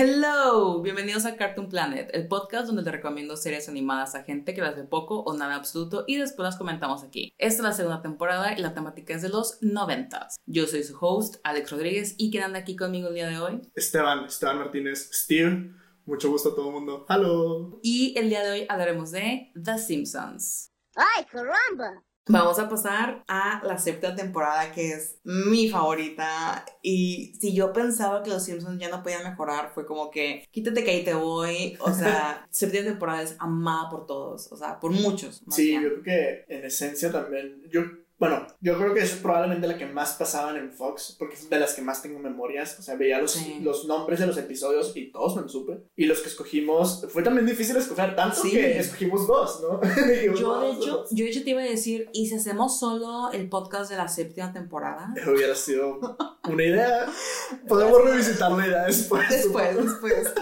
Hello, bienvenidos a Cartoon Planet, el podcast donde te recomiendo series animadas a gente que las ve poco o nada absoluto y después las comentamos aquí. Esta es la segunda temporada y la temática es de los noventas. Yo soy su host, Alex Rodríguez, y ¿quién anda aquí conmigo el día de hoy? Esteban, Esteban Martínez, Steve. Mucho gusto a todo el mundo. ¡Halo! Y el día de hoy hablaremos de The Simpsons. ¡Ay, caramba! Vamos a pasar a la séptima temporada que es mi favorita y si yo pensaba que los Simpsons ya no podían mejorar fue como que quítate que ahí te voy, o sea, séptima temporada es amada por todos, o sea, por muchos. más Sí, bien. yo creo que en esencia también. Yo, bueno, yo creo que es probablemente la que más pasaban en Fox, porque es de las que más tengo memorias. O sea, veía los, Sí. los nombres de los episodios y todos me los supe. Y los que escogimos, fue también difícil escoger, tanto Sí. que escogimos dos, ¿no? Yo de "Vamos, hecho, dos". yo de hecho te iba a decir, ¿y si hacemos solo el podcast de la séptima temporada? Hubiera sido una idea. Podemos revisitar la idea después. Después, después.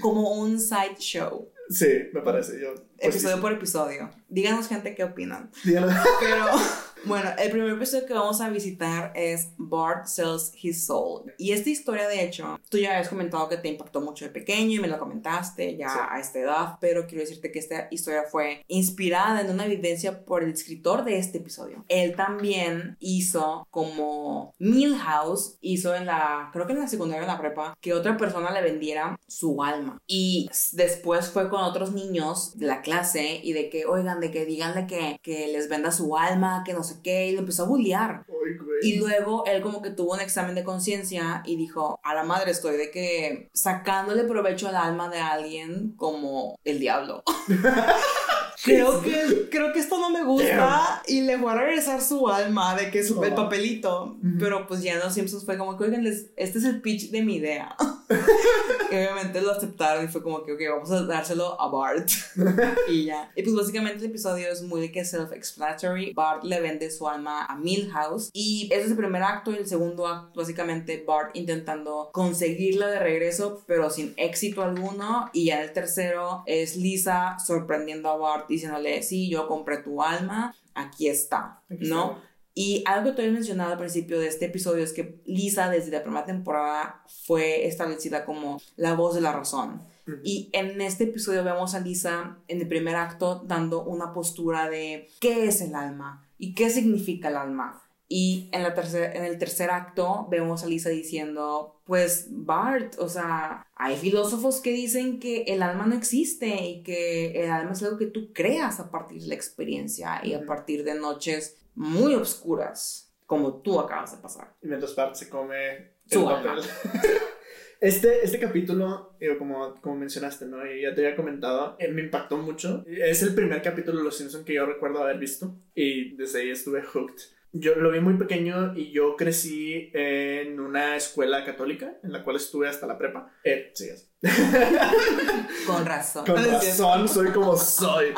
Como un side show. Sí, me parece. Yo, pues, Episodio sí, por episodio. Díganos, gente, qué opinan. díganlo. Pero bueno, el primer episodio que vamos a visitar es Bart Sells His Soul. Y esta historia, de hecho, tú ya habías comentado que te impactó mucho de pequeño y me lo comentaste ya Sí. a esta edad, pero quiero decirte que esta historia fue inspirada en una evidencia por el escritor de este episodio. Él también hizo como Milhouse hizo en la, creo que en la secundaria o en la prepa, que otra persona le vendiera su alma. Y después fue con otros niños de la clase y de que, oigan, de que díganle que, que les venda su alma, que no sé qué, y lo empezó a bullear. Y luego él como que tuvo un examen de conciencia y dijo, a la madre estoy de que sacándole provecho al alma de alguien como el diablo. creo, que, creo que esto no me gusta y le voy a regresar su alma de que su, el Oh. papelito. Pero pues ya los Simpsons fue como que, oigan, este es el pitch de mi idea. y obviamente lo aceptaron y fue como que, ok, vamos a dárselo a Bart. y ya. Y pues básicamente el episodio es muy de que self-explanatory. Bart le vende su alma a Milhouse. Y ese es el primer acto. Y el segundo acto, básicamente, Bart intentando conseguirla de regreso, pero sin éxito alguno. Y ya el tercero es Lisa sorprendiendo a Bart diciéndole, sí, yo compré tu alma, aquí está, Aquí ¿no? está. Y algo que te había mencionado al principio de este episodio es que Lisa desde la primera temporada fue establecida como la voz de la razón. Ujú. Y en este episodio vemos a Lisa en el primer acto dando una postura de qué es el alma y qué significa el alma. Y en, la tercer- en el tercer acto vemos a Lisa diciendo, pues Bart, o sea, hay filósofos que dicen que el alma no existe y que el alma es algo que tú creas a partir de la experiencia y a partir de noches muy oscuras, como tú acabas de pasar. Y mientras Bart se come Su el alma. papel. Este, este capítulo, digo, como, como mencionaste, ¿no? Y ya te había comentado, eh, me impactó mucho. Es el primer capítulo de Los Simpsons que yo recuerdo haber visto. Y desde ahí estuve hooked. Yo lo vi muy pequeño y yo crecí en una escuela católica en la cual estuve hasta la prepa. Eh, sí. Con razón. Con razón, soy como soy.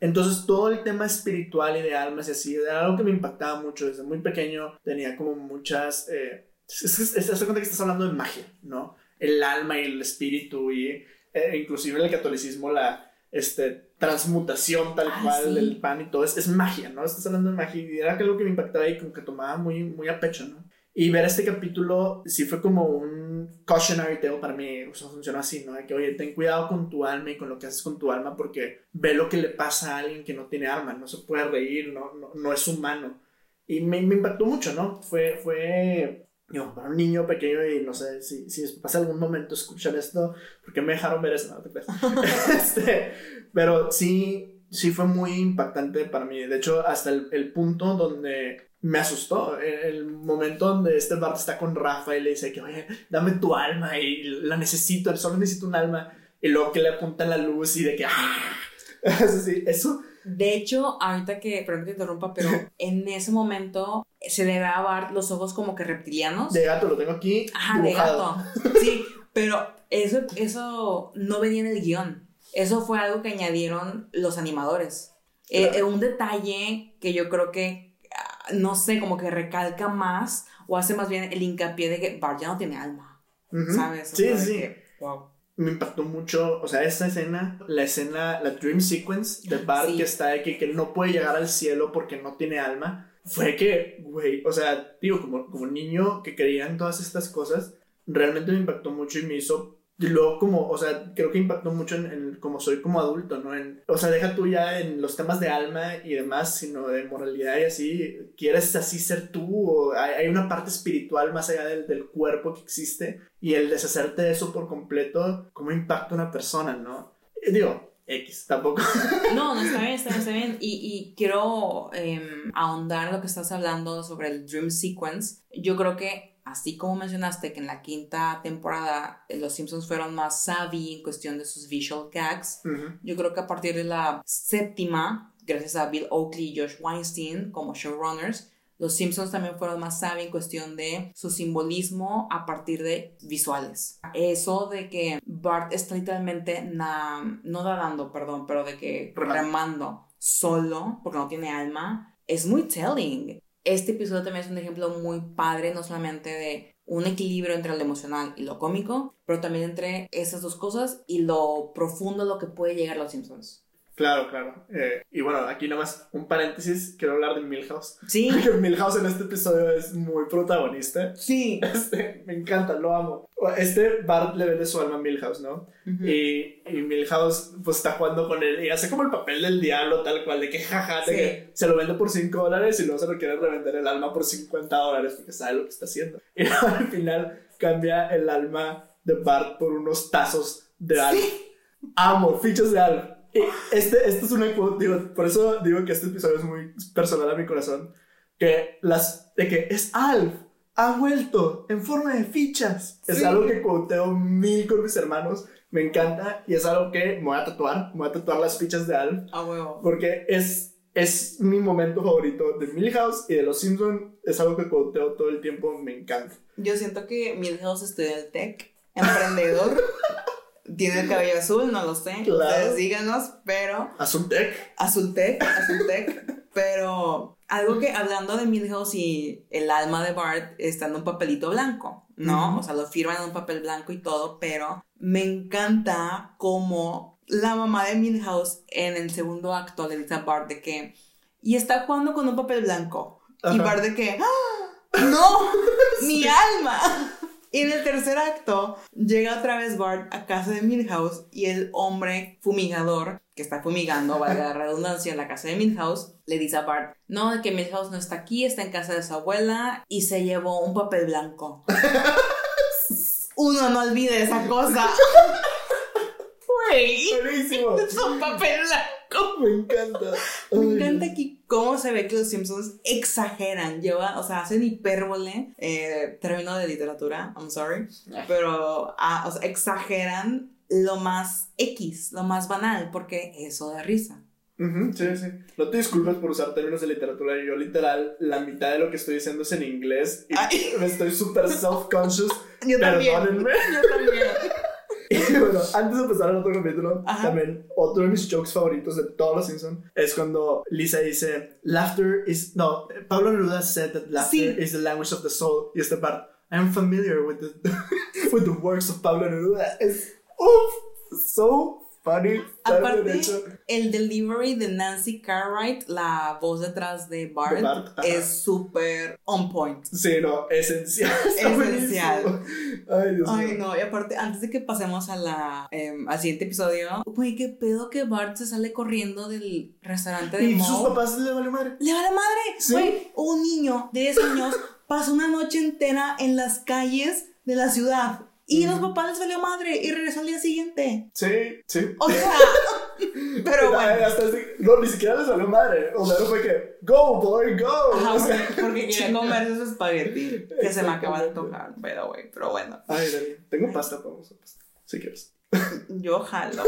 Entonces, todo el tema espiritual y de almas y así, era algo que me impactaba mucho. Desde muy pequeño tenía como muchas. Eh, es, es, es- haz de cuenta que estás hablando de magia, ¿no? El alma y el espíritu, y eh, inclusive en el catolicismo, la este, transmutación tal Ah, cual sí. del pan y todo, es, es magia, ¿no? Estás hablando de magia y era algo que me impactaba y como que tomaba muy, muy a pecho, ¿no? Y ver este capítulo sí fue como un cautionary tale para mí, o sea, funcionó así, ¿no? De que, oye, ten cuidado con tu alma y con lo que haces con tu alma porque ve lo que le pasa a alguien que no tiene alma, no se puede reír, no, no, no es humano. Y me, me impactó mucho, ¿no? Fue, fue, digo, para un niño pequeño y no sé si, si pasa algún momento escuchar esto, porque me dejaron ver eso, no te este, pero sí, sí fue muy impactante para mí. De hecho, hasta el, el punto donde me asustó. El, momento donde este Bart está con Rafa y le dice que, oye, dame tu alma y la necesito, solo necesito un alma. Y luego que le apunta la luz y de que, ¡ah! Eso sí, eso. De hecho, ahorita que, perdón que te interrumpa, pero en ese momento se le ve a Bart los ojos como que reptilianos. De gato, lo tengo aquí. Ajá, de dibujado. gato. Sí, pero eso, eso no venía en el guion. Eso fue algo que añadieron los animadores. Eh, Claro. eh, un detalle que yo creo que, no sé, como que recalca más o hace más bien el hincapié de que Bart ya no tiene alma. Ujú. ¿Sabes? O Sí, sea, sí. que, wow. me impactó mucho, o sea, esta escena, la escena, la dream sequence de Bart Sí. que está de que, no puede llegar al cielo porque no tiene alma, fue que, güey, o sea, digo, como, como niño que creía en todas estas cosas, realmente me impactó mucho y me hizo luego como, o sea, creo que impactó mucho en, en cómo soy como adulto, ¿no? En, o sea, deja tú ya en los temas de alma y demás, sino de moralidad y así. ¿Quieres así ser tú? ¿O hay, hay una parte espiritual más allá del, del cuerpo que existe? Y el deshacerte de eso por completo, ¿cómo impacta una persona, no? Y digo, X, tampoco. No, no está bien, está bien, está bien. Y, y quiero em, ahondar lo que estás hablando sobre el Dream Sequence. Yo creo que, así como mencionaste que en la quinta temporada eh, los Simpsons fueron más savvy en cuestión de sus visual gags, yo creo que a partir de la séptima, gracias a Bill Oakley y Josh Weinstein como showrunners, los Simpsons también fueron más savvy en cuestión de su simbolismo a partir de visuales. Eso de que Bart está literalmente na- no nadando, perdón, pero de que remando solo, porque no tiene alma, es muy telling. Este episodio también es un ejemplo muy padre, no solamente de un equilibrio entre lo emocional y lo cómico, pero también entre esas dos cosas y lo profundo a lo que puede llegar los Simpsons. Claro, claro. Eh, y bueno, aquí nada más un paréntesis, quiero hablar de Milhouse. Sí, Porque Milhouse en este episodio es muy protagonista. sí. Este, me encanta, lo amo. Este Bart le vende su alma a Milhouse, ¿no? Ujú. Y, y Milhouse pues está jugando con él y hace como el papel del diablo tal cual, de que jaja, de Sí. que se lo vende por 5 dólares y luego se lo quiere revender el alma por 50 dólares porque sabe lo que está haciendo. Y luego al final cambia el alma de Bart por unos tazos de alma. Amo, fichas de alma. Este, este es una quote, digo, por eso digo que este episodio es muy personal a mi corazón. Que las, de que es Alf, ha vuelto en forma de fichas. Es Sí. algo que quoteo mil con mis hermanos. Me encanta y es algo que me voy a tatuar. Me voy a tatuar las fichas de Alf. A huevo. Porque es, es mi momento favorito de Milhouse y de los Simpsons. Es algo que quoteo todo el tiempo. Me encanta. Yo siento que Milhouse estudia el tech, emprendedor, tiene el cabello azul, no lo sé, Claro. ustedes díganos, pero Azul Tech. azul tech, azul tech, pero algo que hablando de Milhouse y el alma de Bart está en un papelito blanco, ¿no? O sea, lo firman en un papel blanco y todo, pero me encanta como la mamá de Milhouse en el segundo acto le dice a Bart de que y está jugando con un papel blanco y. Bart de que ¡Ah! no mi alma y en el tercer acto llega otra vez Bart a casa de Milhouse y el hombre fumigador que está fumigando, valga la redundancia, en la casa de Milhouse, le dice a Bart, no, que Milhouse no está aquí, está en casa de su abuela y se llevó un papel blanco. Uno no olvide esa cosa. Güey, Buenísimo. es un papel blanco. Me encanta. Me Ay, encanta aquí cómo se ve que los Simpsons exageran, lleva, o sea, hacen hipérbole, eh, término de literatura, I'm sorry, pero ah, o sea, exageran lo más X, lo más banal, porque eso da risa. Ujú, sí, sí. No te disculpes por usar términos de literatura. Yo, literal, la mitad de lo que estoy diciendo es en inglés y Ay. me estoy súper self-conscious. Yo también. Perdónenme. Yo también. Y bueno, antes de empezar el otro capítulo, Ajá. también otro de mis jokes favoritos de todos los Simpsons es cuando Lisa dice: Laughter is. No, Pablo Neruda said that laughter Sí. is the language of the soul. Y este part, I'm familiar with the, with the works of Pablo Neruda. Es. Uff, so funny. Aparte, el delivery de Nancy Cartwright, la voz detrás de Bart, De Bart, es súper on point. Sí, no, esencial. Esencial. Ay, Dios Ay, no, y aparte, antes de que pasemos a la, em, al siguiente episodio, güey, qué pedo que Bart se sale corriendo del restaurante de Y sus Moe. papás le vale madre. ¡Le va la madre! Sí. Güey, un niño de 10 años pasó una noche entera en las calles de la ciudad. Y Ujú. los papás les valió madre y regresó al día siguiente. Sí, sí. O sea, pero bueno. hasta así- no, ni siquiera les salió madre. O sea, no fue que, go, boy, go. Ajá, O sea, porque, quería comerse su espagueti que se me acaba de tocar, pero güey, pero bueno. Ay, Dani, tengo pasta para vosotros. Si quieres. Yo jalo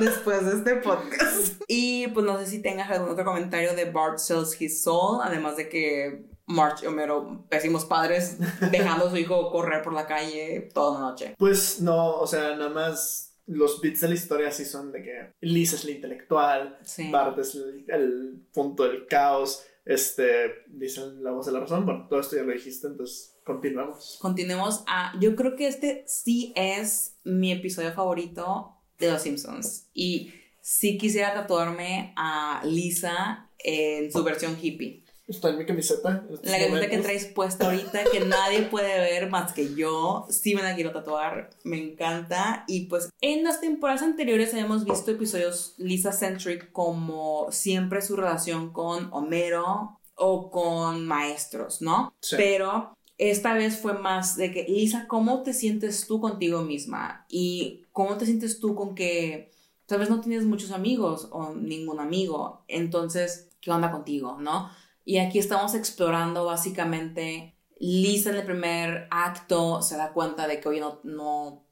después de este podcast. Y pues no sé si tengas algún otro comentario de Bart Sells His Soul, además de que March y Homero, pésimos padres, dejando a su hijo correr por la calle toda la noche. Pues no, o sea, nada más los bits de la historia sí son de que Lisa es la intelectual, Sí. Bart es el, el punto del caos, este, dicen la voz de la razón. Bueno, todo esto ya lo dijiste, entonces continuamos. Continuemos a. Yo creo que este sí es mi episodio favorito de Los Simpsons. Y sí quisiera tatuarme a Lisa en su versión hippie. Está en mi camiseta. La camiseta que traes puesta ahorita, que nadie puede ver más que yo. Sí me la quiero tatuar. Me encanta. Y pues en las temporadas anteriores habíamos visto episodios Lisa-centric como siempre su relación con Homero o con maestros, ¿no? Sí. Pero esta vez fue más de que, Lisa, ¿cómo te sientes tú contigo misma? Y cómo te sientes tú con que tal vez no tienes muchos amigos o ningún amigo. Entonces, ¿qué onda contigo, no? Y aquí estamos explorando básicamente, Lisa en el primer acto se da cuenta de que, oye, no, no,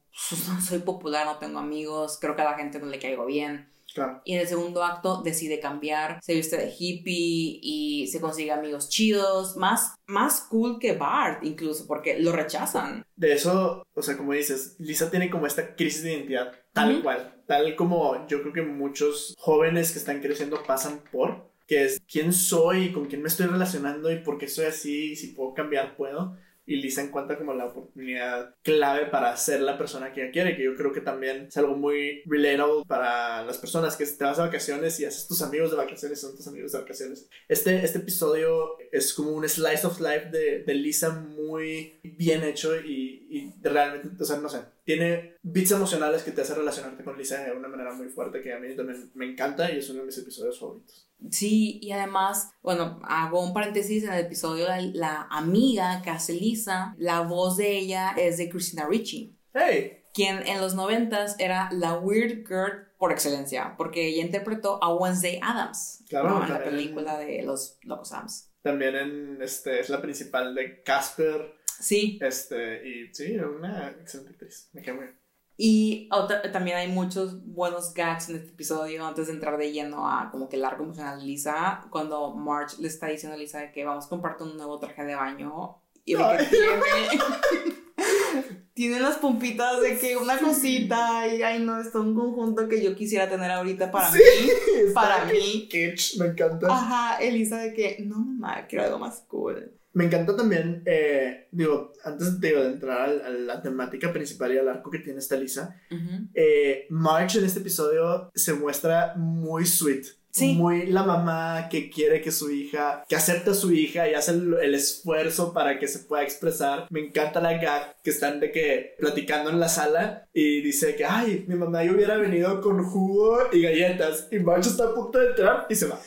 no soy popular, no tengo amigos, creo que a la gente no le caigo bien. Claro. Y en el segundo acto decide cambiar, se viste de hippie y se consigue amigos chidos, más, más cool que Bart incluso, porque lo rechazan. De eso, o sea, como dices, Lisa tiene como esta crisis de identidad, tal Ujú. cual. Tal como yo creo que muchos jóvenes que están creciendo pasan por, que es quién soy, con quién me estoy relacionando y por qué soy así, y si puedo cambiar, puedo. Y Lisa encuentra como la oportunidad clave para ser la persona que ella quiere, que yo creo que también es algo muy relatable para las personas que te vas de vacaciones y haces tus amigos de vacaciones, son tus amigos de vacaciones. Este, este episodio es como un slice of life de, de Lisa muy bien hecho y, y realmente, o sea, no sé, tiene bits emocionales que te hacen relacionarte con Lisa de una manera muy fuerte que a mí también me encanta y es uno de mis episodios favoritos. Sí, y además, bueno, hago un paréntesis en el episodio, la, la amiga que hace Lisa, la voz de ella es de Christina Ricci, ¡Hey! quien en los noventas era la Weird Girl por excelencia, porque ella interpretó a Wednesday Adams, Claro, ¿no? en la película de Los Locos Adams. También en, este, es la principal de Casper, Sí, este, y sí, una excelente actriz, me quedé. Y otra- también hay muchos buenos gags en este episodio antes de entrar de lleno a como que el arco emocional de Lisa, cuando Marge le está diciendo a Lisa que vamos a comprarte un nuevo traje de baño y de que tiene, tiene las pompitas de que una cosita y ay no, es todo un conjunto que yo quisiera tener ahorita para Sí, mí. Para mí. kitsch, me encanta. Ajá, Elisa de que no mamá, quiero algo más cool. Me encanta también, eh, digo, antes digo, de entrar a, la temática principal y al arco que tiene esta Lisa, eh, Marge en este episodio se muestra muy sweet. Sí. Muy la mamá que quiere que su hija, que acepta a su hija y hace el, el esfuerzo para que se pueda expresar. Me encanta la gag que están de que platicando en la sala y dice que, ay, mi mamá yo hubiera venido con jugo y galletas y Marge está a punto de entrar y se va.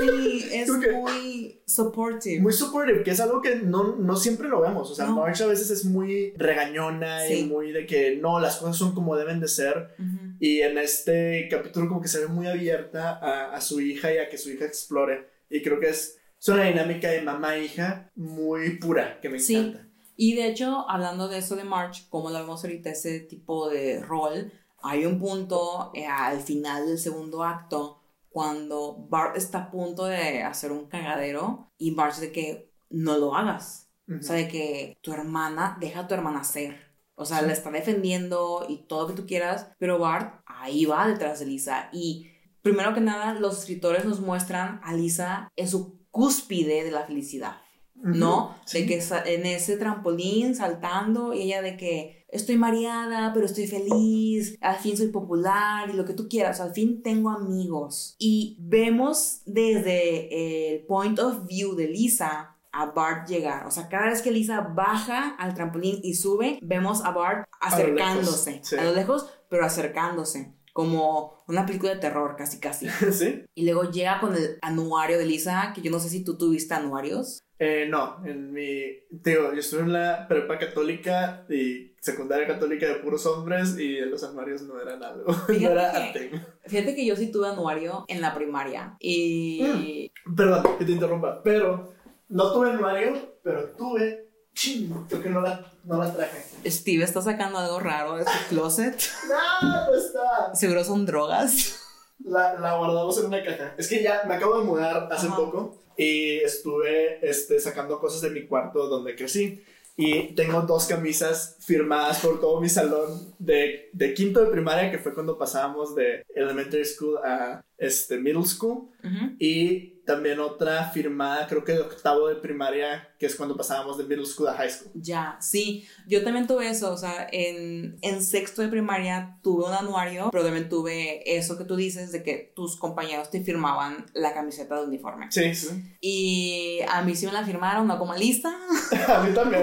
Sí, es muy supportive. Muy supportive, que es algo que no, no siempre lo vemos. O sea, No. Marge a veces es muy regañona y Sí. muy de que no, las cosas son como deben de ser. Ujú. Y en este capítulo como que se ve muy abierta a, a su hija y a que su hija explore. Y creo que es, es una dinámica de mamá-hija muy pura, que me Sí. encanta. Y de hecho, hablando de eso de March, como lo vemos ahorita, ese tipo de rol, hay un punto eh, al final del segundo acto cuando Bart está a punto de hacer un cagadero y Bart de que no lo hagas. Ujú. O sea, de que tu hermana, deja a tu hermana ser. O sea, la está defendiendo y todo lo que tú quieras, pero Bart ahí va detrás de Lisa. Y primero que nada, los escritores nos muestran a Lisa en su cúspide de la felicidad. Ujú. ¿no? Sí. De que en ese trampolín saltando y ella de que estoy mareada, pero estoy feliz, al fin soy popular y lo que tú quieras, al fin tengo amigos. Y vemos desde el point of view de Lisa a Bart llegar. O sea, cada vez que Lisa baja al trampolín y sube, vemos a Bart lo acercándose. lejos, sí. A lo lejos, pero acercándose. Como una película de terror, casi casi. ¿Sí? Y luego llega con el anuario de Lisa, que yo no sé si tú tuviste anuarios. Eh, no, en mi... Digo, yo estuve en la prepa católica y secundaria católica de puros hombres y los armarios no eran algo. no Fíjate era que- arte. Fíjate que yo sí tuve anuario en la primaria. Y. Perdón, que te interrumpa, pero no tuve anuario, pero tuve... Ching, creo que no la, no la traje. Steve está sacando algo raro de su closet. No, no está. Seguro son drogas. La, la guardamos en una caja. Es que ya me acabo de mudar hace Ajá. poco y estuve este, sacando cosas de mi cuarto donde crecí. Y tengo dos camisas firmadas por todo mi salón de, de quinto de primaria, que fue cuando pasábamos de elementary school a, este, middle school. Y también otra firmada, creo que de octavo de primaria, que es cuando pasábamos de middle school a high school. Ya, sí, yo también tuve eso, o sea, en, en sexto de primaria tuve un anuario, pero también tuve eso que tú dices de que tus compañeros te firmaban la camiseta de uniforme. Sí, sí. Y a mí sí me la firmaron, no como lista. a mí también,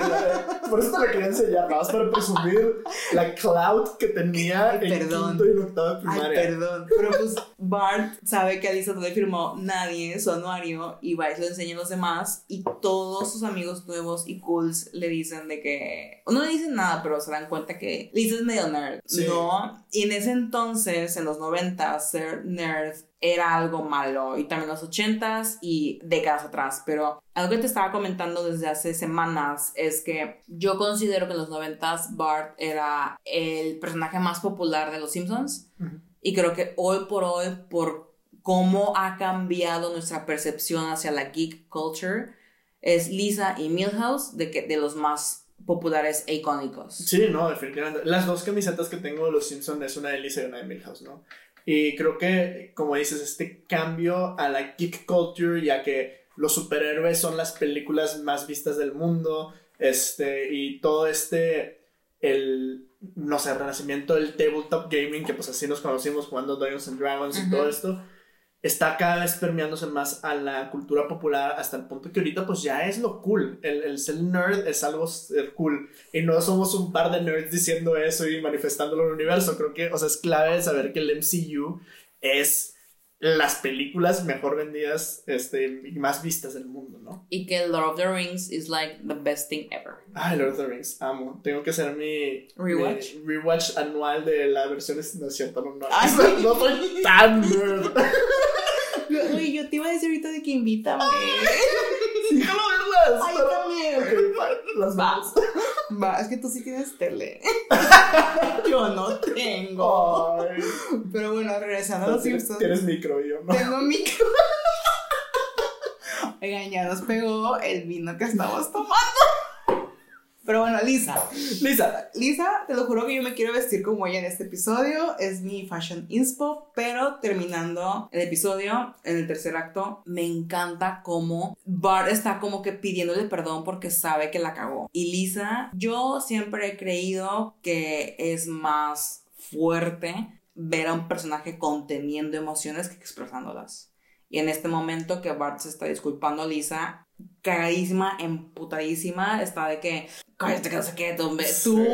por eso te la quería enseñar, nada más para presumir la cloud que tenía en quinto y octavo de primaria. Ay, perdón, pero pues Bart sabe que a Lisa no le firmó nadie, su anuario y va y se lo enseña a los demás y todos sus amigos nuevos y cools le dicen de que, no le dicen nada, pero se dan cuenta que Lisa es medio nerd, ¿no? Y en ese entonces, en los 90, ser nerd era algo malo y también los 80s y décadas atrás, pero algo que te estaba comentando desde hace semanas es que yo considero que en los 90s Bart era el personaje más popular de los Simpsons y creo que hoy por hoy por cómo ha cambiado nuestra percepción hacia la geek culture, es Lisa y Milhouse de, que, de los más populares e icónicos. Sí, no, definitivamente. Las dos camisetas que tengo de los Simpsons es una de Lisa y una de Milhouse, ¿no? Y creo que, como dices, este cambio a la geek culture, ya que los superhéroes son las películas más vistas del mundo, este, y todo este, el, no sé, renacimiento del tabletop gaming, que pues así nos conocimos jugando Dungeons and Dragons y todo esto, está cada vez permeándose más a la cultura popular hasta el punto que ahorita pues ya es lo cool. El, el ser nerd es algo cool. Y no somos un par de nerds diciendo eso y manifestándolo en el universo. Creo que, o sea, es clave saber que el MCU es las películas mejor vendidas este, y más vistas del mundo, ¿no? Y que Lord of the Rings is like the best thing ever. Ay, Lord of the Rings, amo. Tengo que hacer mi rewatch, rewatch anual de la versión, no es cierto, no, no, no, no soy tan nerd. Uy, yo te iba a decir ahorita de que invítame. Déjalo Ay, también. las va. Va, es que tú sí tienes tele. yo no tengo. Ay. Pero bueno, regresando a los Simpsons. Tienes micro yo no. Tengo micro. Oigan, ya nos pegó el vino que estamos tomando. Pero bueno, Lisa. Lisa. Lisa, te lo juro que yo me quiero vestir como ella en este episodio. Es mi fashion inspo. Pero terminando el episodio, en el tercer acto, me encanta cómo Bart está como que pidiéndole perdón porque sabe que la cagó. Y Lisa, yo siempre he creído que es más fuerte ver a un personaje conteniendo emociones que expresándolas. Y en este momento que Bart se está disculpando a Lisa, cagadísima, emputadísima, está de que, cállate que no sé qué, tú, tú,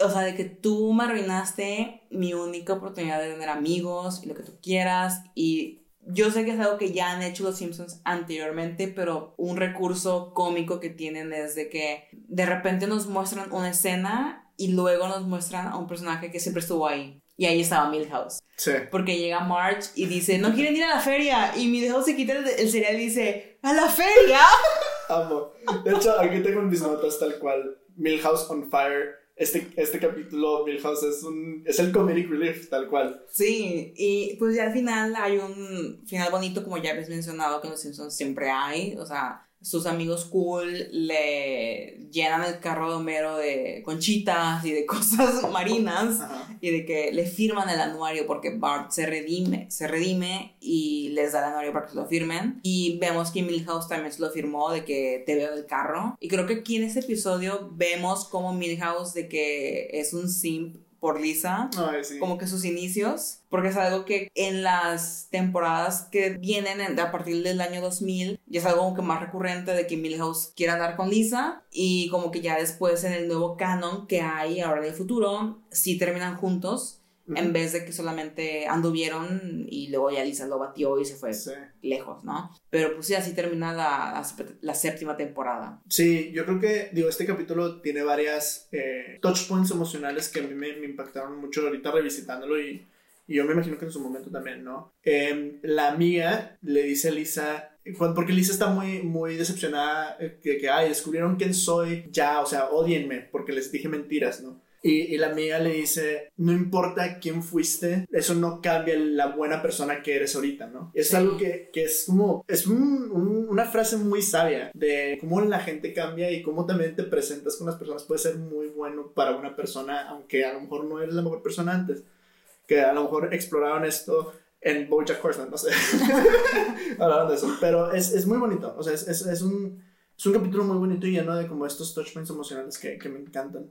o sea, de que tú me arruinaste mi única oportunidad de tener amigos y lo que tú quieras. Y yo sé que es algo que ya han hecho los Simpsons anteriormente, pero un recurso cómico que tienen es de que de repente nos muestran una escena y luego nos muestran a un personaje que siempre estuvo ahí. Y ahí estaba Milhouse. Sí. Porque llega Marge y dice, no quieren ir a la feria. Y Milhouse se quita el, cereal y dice, ¿a la feria? Amo. De hecho, aquí tengo en mis notas tal cual. Milhouse on Fire. Este, este capítulo, Milhouse es, un, es el comedic relief, tal cual. Sí, y pues ya al final hay un final bonito, como ya habéis mencionado, que en los Simpsons siempre hay. O sea, sus amigos cool le llenan el carro de Homero de conchitas y de cosas marinas Ajá. y de que le firman el anuario porque Bart se redime, se redime y les da el anuario para que se lo firmen. Y vemos que Milhouse también se lo firmó de que te veo del carro. Y creo que aquí en este episodio vemos como Milhouse de que es un simp por Lisa Ay, sí. como que sus inicios, porque es algo que en las temporadas que vienen en- a partir del año 2000 ya es algo como que más recurrente de que Milhouse quiere andar con Lisa y como que ya después en el nuevo canon que hay ahora en el futuro sí terminan juntos Ujú. en vez de que solamente anduvieron y luego ya Lisa lo batió y se fue Sí. lejos, ¿no? Pero pues sí, así termina la, la, la séptima temporada. Sí, yo creo que, digo, este capítulo tiene varias eh, touch points emocionales que a mí me, me impactaron mucho ahorita revisitándolo y, y yo me imagino que en su momento también, ¿no? Em, la amiga le dice a Lisa, porque Lisa está muy, muy decepcionada, eh, que, que, ay, descubrieron quién soy, ya, o sea, odienme, porque les dije mentiras, ¿no? Y, y la amiga le dice, no importa quién fuiste, eso no cambia la buena persona que eres ahorita, ¿no? Es Sí. algo que, que es como, es un- un- una frase muy sabia de cómo la gente cambia y cómo también te presentas con las personas puede ser muy bueno para una persona, aunque a lo mejor no eres la mejor persona antes. Que a lo mejor exploraron esto en Bojack Horseman, no sé. Hablaron de eso. Pero es, es muy bonito. O sea, es, es, es, un, es un capítulo muy bonito y lleno de como estos touchpoints emocionales que, que me encantan.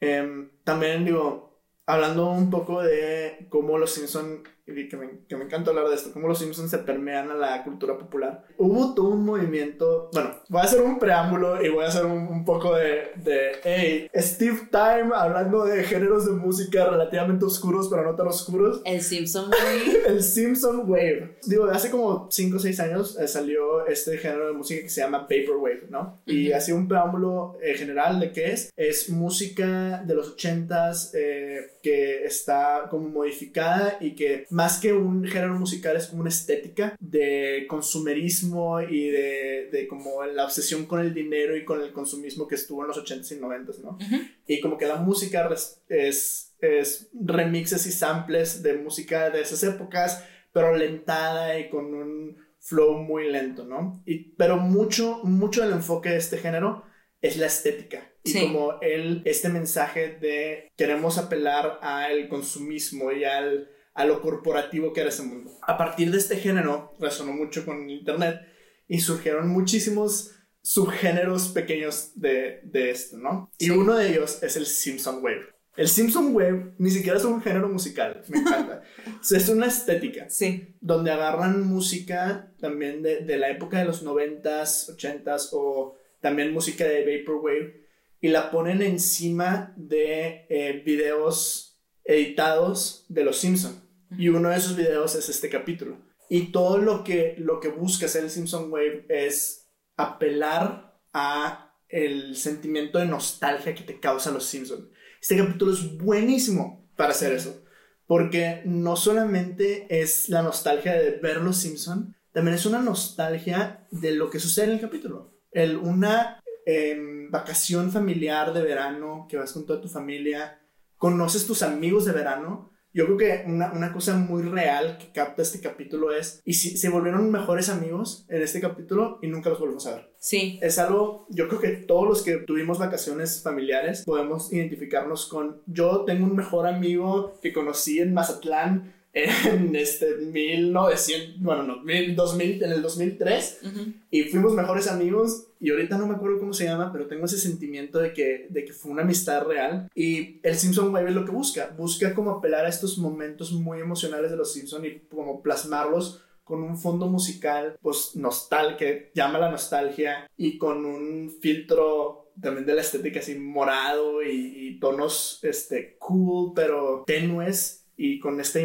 Em, también digo, hablando un poco de cómo los Simpsons que me, que me encanta hablar de esto, cómo los Simpsons se permean a la cultura popular. Hubo todo un movimiento, bueno, voy a hacer un preámbulo y voy a hacer un, un poco de, de, hey, Steve Time hablando de géneros de música relativamente oscuros, pero no tan oscuros. El Simpson Wave. El Simpson Wave. Digo, hace como 5 o 6 años eh, salió este género de música que se llama Vaporwave, ¿no? Y así un preámbulo eh, general de qué es. Es música de los 80s eh, que está como modificada y que más que un género musical es como una estética de consumerismo y de, de como la obsesión con el dinero y con el consumismo que estuvo en los 80s y 90s, ¿no? Y como que la música es, es remixes y samples de música de esas épocas, pero lentada y con un flow muy lento, ¿no? Y, pero mucho, mucho del enfoque de este género es la estética. Y Sí. como el, este mensaje de queremos apelar al consumismo y al, a lo corporativo que era ese mundo. A partir de este género resonó mucho con internet y surgieron muchísimos subgéneros pequeños de, de esto, ¿no? Y uno de ellos es el Simpson Wave. El Simpson Wave ni siquiera es un género musical, me encanta. Es una estética Sí. donde agarran música también de, de la época de los 90s, 80s o también música de Vaporwave y la ponen encima de eh, videos editados de Los Simpson. Y uno de esos videos es este capítulo. Y todo lo que, lo que busca hacer el Simpson Wave es apelar a el sentimiento de nostalgia que te causa Los Simpson. Este capítulo es buenísimo para hacer eso. Porque no solamente es la nostalgia de ver Los Simpson, también es una nostalgia de lo que sucede en el capítulo. El, una em, vacación familiar de verano que vas con toda tu familia, conoces tus amigos de verano. Yo creo que una, una cosa muy real que capta este capítulo es, y si se volvieron mejores amigos en este capítulo y nunca los volvemos a ver. Sí. Es algo, yo creo que todos los que tuvimos vacaciones familiares podemos identificarnos con, yo tengo un mejor amigo que conocí en Mazatlán en este 1900, bueno, no, mil- 2000, en el 2003 Ujú. y fuimos mejores amigos y ahorita no me acuerdo cómo se llama, pero tengo ese sentimiento de que, de que fue una amistad real y el Simpson Wave es lo que busca, busca como apelar a estos momentos muy emocionales de los Simpson y como plasmarlos con un fondo musical pues nostal que llama la nostalgia y con un filtro también de la estética así morado y, y tonos este cool pero tenues y con esta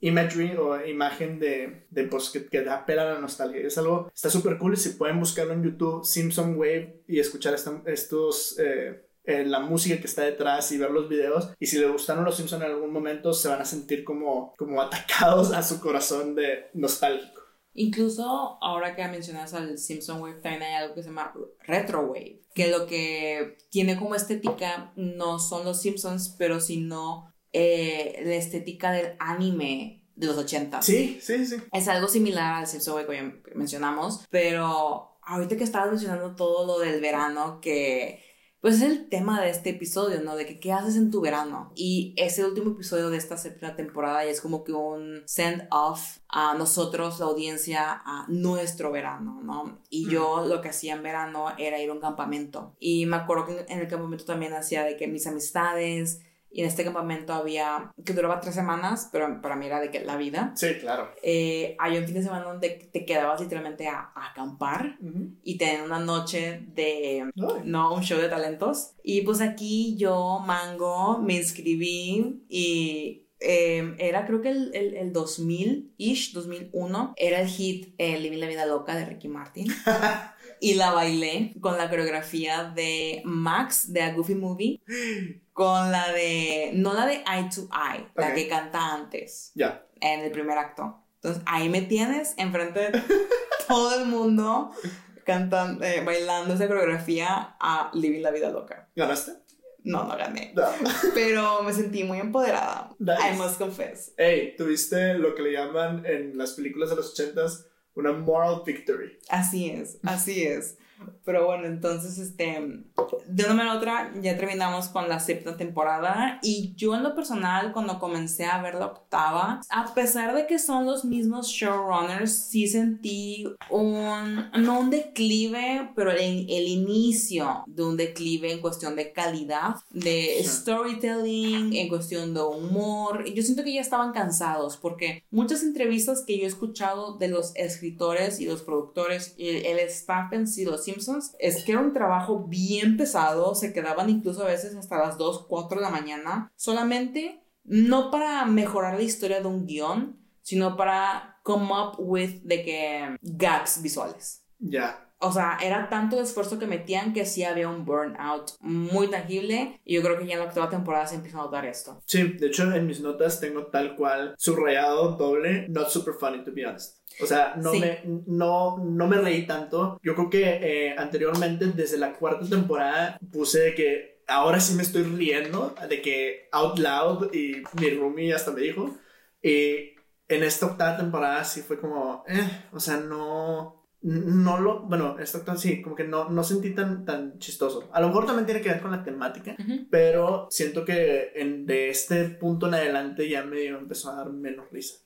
imagery o imagen de, de pues que, que apela a la nostalgia. Es algo, está súper cool y si pueden buscarlo en YouTube, Simpson Wave y escuchar esta- estos, eh, eh, la música que está detrás y ver los videos. Y si les gustaron los Simpson en algún momento, se van a sentir como, como atacados a su corazón de nostálgico. Incluso ahora que mencionas al Simpson Wave, también hay algo que se llama Retro Wave, que lo que tiene como estética no son los Simpsons, pero sino eh, la estética del anime de los 80. Sí, sí, sí. Es algo similar al Wave que mencionamos, pero ahorita que estabas mencionando todo lo del verano, que pues es el tema de este episodio, ¿no? De que qué haces en tu verano. Y ese último episodio de esta séptima temporada ya es como que un send off a nosotros, la audiencia, a nuestro verano, ¿no? Y yo lo que hacía en verano era ir a un campamento. Y me acuerdo que en el campamento también hacía de que mis amistades... Y en este campamento había, que duraba tres semanas, pero para mí era de que la vida. Sí, claro. Eh, hay un fin de semana donde te quedabas literalmente a, a acampar Ujú. y tener una noche de, no, un show de talentos. Y pues aquí yo, Mango, me inscribí y eh, era creo que el, el, el 2000-ish, 2001, era el hit eh, Living la Vida Loca de Ricky Martin. y la bailé con la coreografía de Max de A Goofy Movie. Con la de, no la de Eye to Eye, la que canta antes Ya. en el primer acto. Entonces ahí me tienes enfrente de todo el mundo cantando, eh, bailando esa coreografía a Living la Vida Loca. ¿Ganaste? No, no gané. No. Pero me sentí muy empoderada. Nice. I must confess. Hey, tuviste lo que le llaman en las películas de los ochentas una moral victory. Así es, así es. Pero bueno, entonces, este, de una manera u otra, ya terminamos con la séptima temporada. Y yo, en lo personal, cuando comencé a ver la octava, a pesar de que son los mismos showrunners, sí sentí un, no un declive, pero el, el inicio de un declive en cuestión de calidad, de storytelling, en cuestión de humor. Yo siento que ya estaban cansados porque muchas entrevistas que yo he escuchado de los escritores y los productores y el staff en sí, los Simpsons, es que era un trabajo bien pesado, se quedaban incluso a veces hasta las 2, 4 de la mañana, solamente no para mejorar la historia de un guion, sino para come up with de que gags visuales. Ya. O sea, era tanto esfuerzo que metían que sí había un burnout muy tangible. Y yo creo que ya en la octava temporada se empieza a notar esto. Sí, de hecho en mis notas tengo tal cual subrayado doble, not super funny to be honest. O sea, no, Sí. me, no, no me reí tanto. Yo creo que eh, anteriormente, desde la cuarta temporada, puse de que ahora sí me estoy riendo, de que out loud, y mi roomie hasta me dijo. Y en esta octava temporada sí fue como, eh, o sea, no... No lo, bueno, esta octava sí, como que no, no sentí tan, tan chistoso. A lo mejor también tiene que ver con la temática, pero siento que en, de este punto en adelante ya medio empezó a dar menos risa.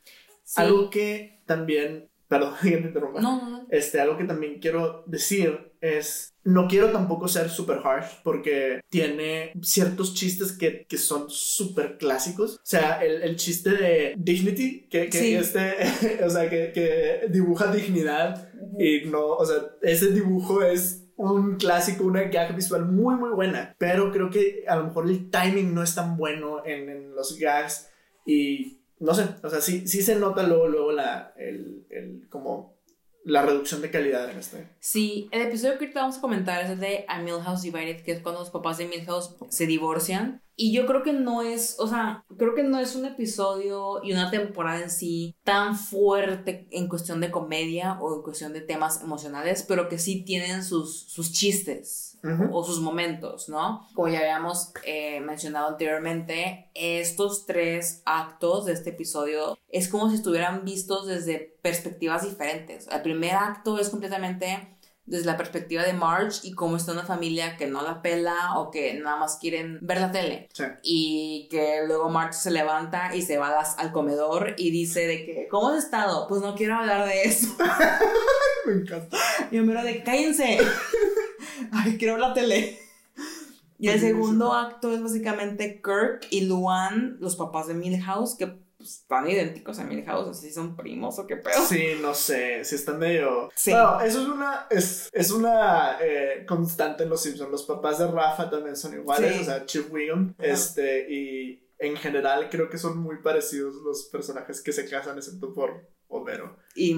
Sí. Algo que también, perdón, que te interrumpa. No, no, no. Este, algo que también quiero decir es, no quiero tampoco ser super harsh porque tiene ciertos chistes que, que son súper clásicos. O sea, el, el chiste de Dignity, que, que Sí. este, o sea, que, que dibuja dignidad y no, o sea, ese dibujo es un clásico, una gag visual muy, muy buena. Pero creo que a lo mejor el timing no es tan bueno en, en los gags y no sé, o sea, sí, sí se nota luego, luego la, el, el, como la reducción de calidad en este. Sí, el episodio que ahorita vamos a comentar es el de A Milhouse Divided, que es cuando los papás de Milhouse se divorcian. Y yo creo que no es, o sea, creo que no es un episodio y una temporada en sí tan fuerte en cuestión de comedia o en cuestión de temas emocionales, pero que sí tienen sus, sus chistes Ujú. o sus momentos, ¿no? Como ya habíamos eh, mencionado anteriormente, estos tres actos de este episodio es como si estuvieran vistos desde perspectivas diferentes. El primer acto es completamente desde la perspectiva de Marge y cómo está una familia que no la pela o que nada más quieren ver la tele. Sí. Y que luego Marge se levanta y se va las- al comedor y dice de que, ¿cómo has estado? Pues no quiero hablar de eso. Me encanta. Y Homero de cállense. Ay, quiero ver la tele. Y el segundo acto es básicamente Kirk y Luan, los papás de Milhouse, que pues, están idénticos a Milhouse, no sé si son primos o qué pedo. Sí, no sé, si están medio... Sí. Bueno, eso es una, es, es una eh, constante en Los Simpsons. Los papás de Rafa también son iguales, Sí. o sea, Chip Wiggum. Este, y en general creo que son muy parecidos los personajes que se casan, excepto por Y.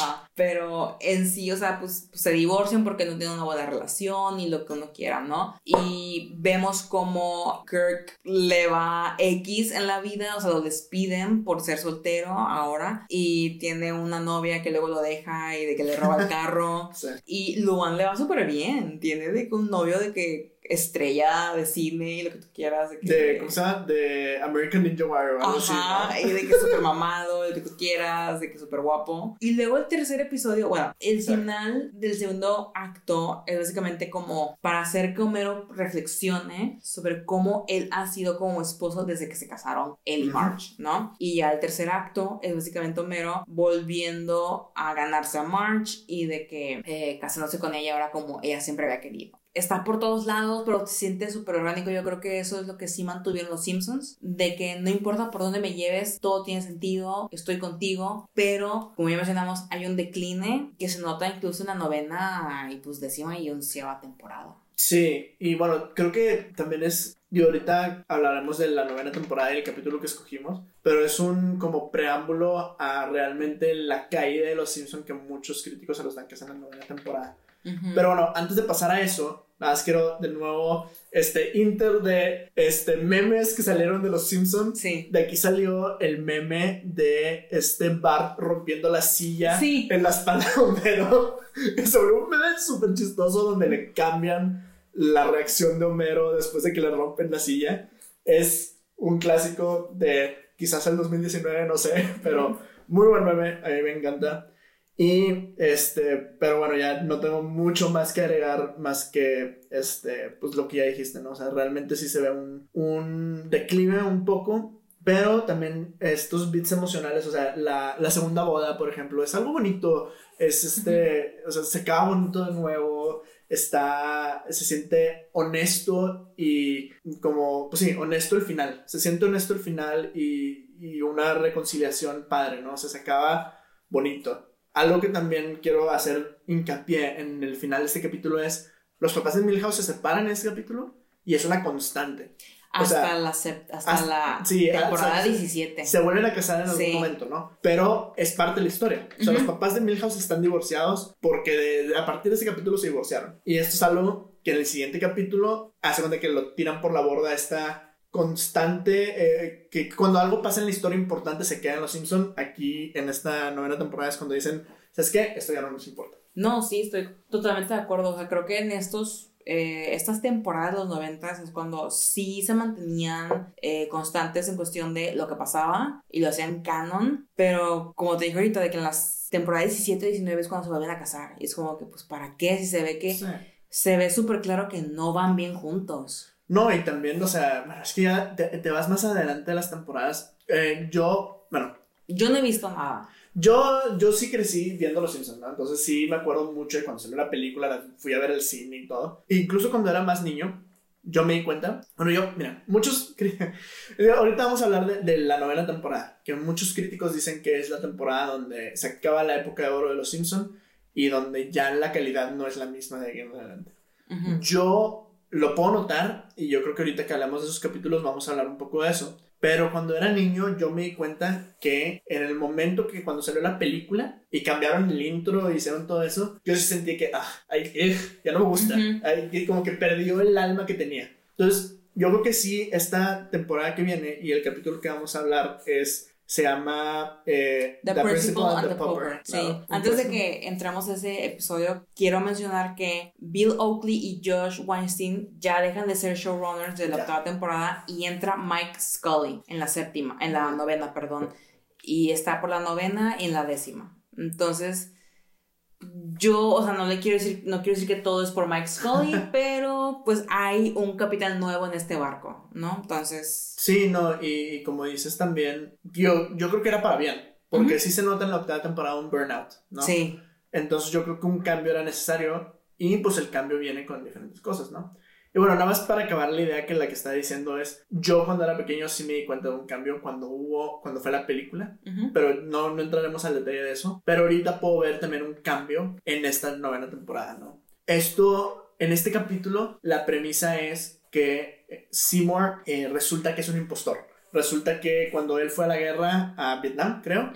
Ajá. Pero en sí, o sea, pues, pues, se divorcian porque no tienen una buena relación y lo que uno quiera, ¿no? Y vemos como Kirk le va X en la vida, o sea, lo despiden por ser soltero ahora y tiene una novia que luego lo deja y de que le roba el carro. Sí. Y Luan le va súper bien, tiene de que un novio de que estrella de cine y lo que tú quieras. De, que, De, ¿Cómo se llama? De American Ninja Warrior, así, Ajá, ¿no? y de que es súper mamado, de que tú quieras, de que es súper guapo. Y luego el tercer episodio, bueno, el Sí. final del segundo acto es básicamente como para hacer que Homero reflexione sobre cómo él ha sido como esposo desde que se casaron él y. Marge, ¿no? Y ya el tercer acto es básicamente Homero volviendo a ganarse a Marge y de que eh, casándose con ella ahora como ella siempre había querido está por todos lados, pero se siente súper orgánico. Yo creo que eso es lo que sí mantuvieron los Simpsons, de que no importa por dónde me lleves, todo tiene sentido, estoy contigo, pero como ya mencionamos, hay un decline que se nota incluso en la novena y pues décima y onceava temporada. Sí, y bueno, creo que también es, y ahorita hablaremos de la novena temporada y el capítulo que escogimos, pero es un como preámbulo a realmente la caída de los Simpsons que muchos críticos se los dan que es en la novena temporada. Ujú. Pero bueno, antes de pasar a eso, nada más quiero de nuevo este inter de este memes que salieron de los Simpsons. Sí. De aquí salió el meme de este Bart rompiendo la silla Sí. en la espalda de Homero. Sobre un meme súper chistoso donde le cambian la reacción de Homero después de que le rompen la silla. Es un clásico de quizás el 2019, no sé, pero muy buen meme, a mí me encanta. Y este, pero bueno, ya no tengo mucho más que agregar, más que este, pues lo que ya dijiste, ¿no? O sea, realmente sí se ve un, un declive un poco, pero también estos bits emocionales, o sea, la, la segunda boda, por ejemplo, es algo bonito, es este, o sea, se acaba bonito de nuevo, está, se siente honesto y como, pues sí, honesto el final, se siente honesto el final y, y una reconciliación padre, ¿no? O sea, se acaba bonito. Algo que también quiero hacer hincapié en el final de este capítulo es, los papás de Milhouse se separan en este capítulo y es una constante. Hasta la, hasta, la temporada 17. Se vuelven a casar en algún momento, ¿no? Pero es parte de la historia. O sea, los papás de Milhouse están divorciados porque a partir de ese capítulo se divorciaron. Y esto es algo que en el siguiente capítulo hace cuenta que lo tiran por la borda esta constante eh, que cuando algo pasa en la historia importante se queda en los Simpson aquí en esta novena temporada es cuando dicen ¿sabes qué? esto ya no nos importa no sí estoy totalmente de acuerdo o sea creo que en estos eh, estas temporadas de los noventas es cuando sí se mantenían eh, constantes en cuestión de lo que pasaba y lo hacían canon, pero como te dije ahorita, de que en las temporadas 17 y 19 es cuando se vuelven a casar y es como que, pues, ¿para qué? Si se ve que se ve súper claro que no van bien juntos. No, y también, o sea, es que ya te, vas más adelante de las temporadas. Eh, yo, bueno. Yo no he visto nada. Yo, yo sí crecí viendo Los Simpsons, ¿no? Entonces sí me acuerdo mucho de cuando salió la película, fui a ver el cine y todo. E incluso cuando era más niño, yo me di cuenta. Bueno, yo, mira, muchos. Ahorita vamos a hablar de, de, la novena temporada, que muchos críticos dicen que es la temporada donde se acaba la época de oro de Los Simpsons y donde ya la calidad no es la misma de aquí en adelante. Yo lo puedo notar y yo creo que ahorita que hablamos de esos capítulos vamos a hablar un poco de eso. Pero cuando era niño yo me di cuenta que en el momento que cuando salió la película y cambiaron el intro y hicieron todo eso, yo sí sentí que, ah, ay, ya no me gusta. como que perdió el alma que tenía. Entonces, yo creo que sí, esta temporada que viene y el capítulo que vamos a hablar es se llama eh, The, Principal, and the, Popper. Sí. Antes de que entramos a ese episodio, quiero mencionar que Bill Oakley y Josh Weinstein ya dejan de ser showrunners de la octava temporada y entra Mike Scully en la séptima, en la novena, perdón. Y está por la novena y en la décima. Entonces, yo, o sea, no le quiero decir, no quiero decir que todo es por Mike Scully, pero pues hay un capitán nuevo en este barco, ¿no? Entonces. Sí, no, y, como dices también, yo, yo creo que era para bien, porque sí se nota en la octava temporada un burnout, ¿no? Sí. Entonces yo creo que un cambio era necesario y pues el cambio viene con diferentes cosas, ¿no? Y bueno, nada más para acabar la idea que la que está diciendo es, yo cuando era pequeño sí me di cuenta de un cambio cuando hubo, cuando fue la película, pero no, no entraremos al detalle de eso, pero ahorita puedo ver también un cambio en esta novena temporada, ¿no? Esto, en este capítulo, la premisa es que eh, Seymour eh, resulta que es un impostor. Resulta que cuando él fue a la guerra a Vietnam, creo,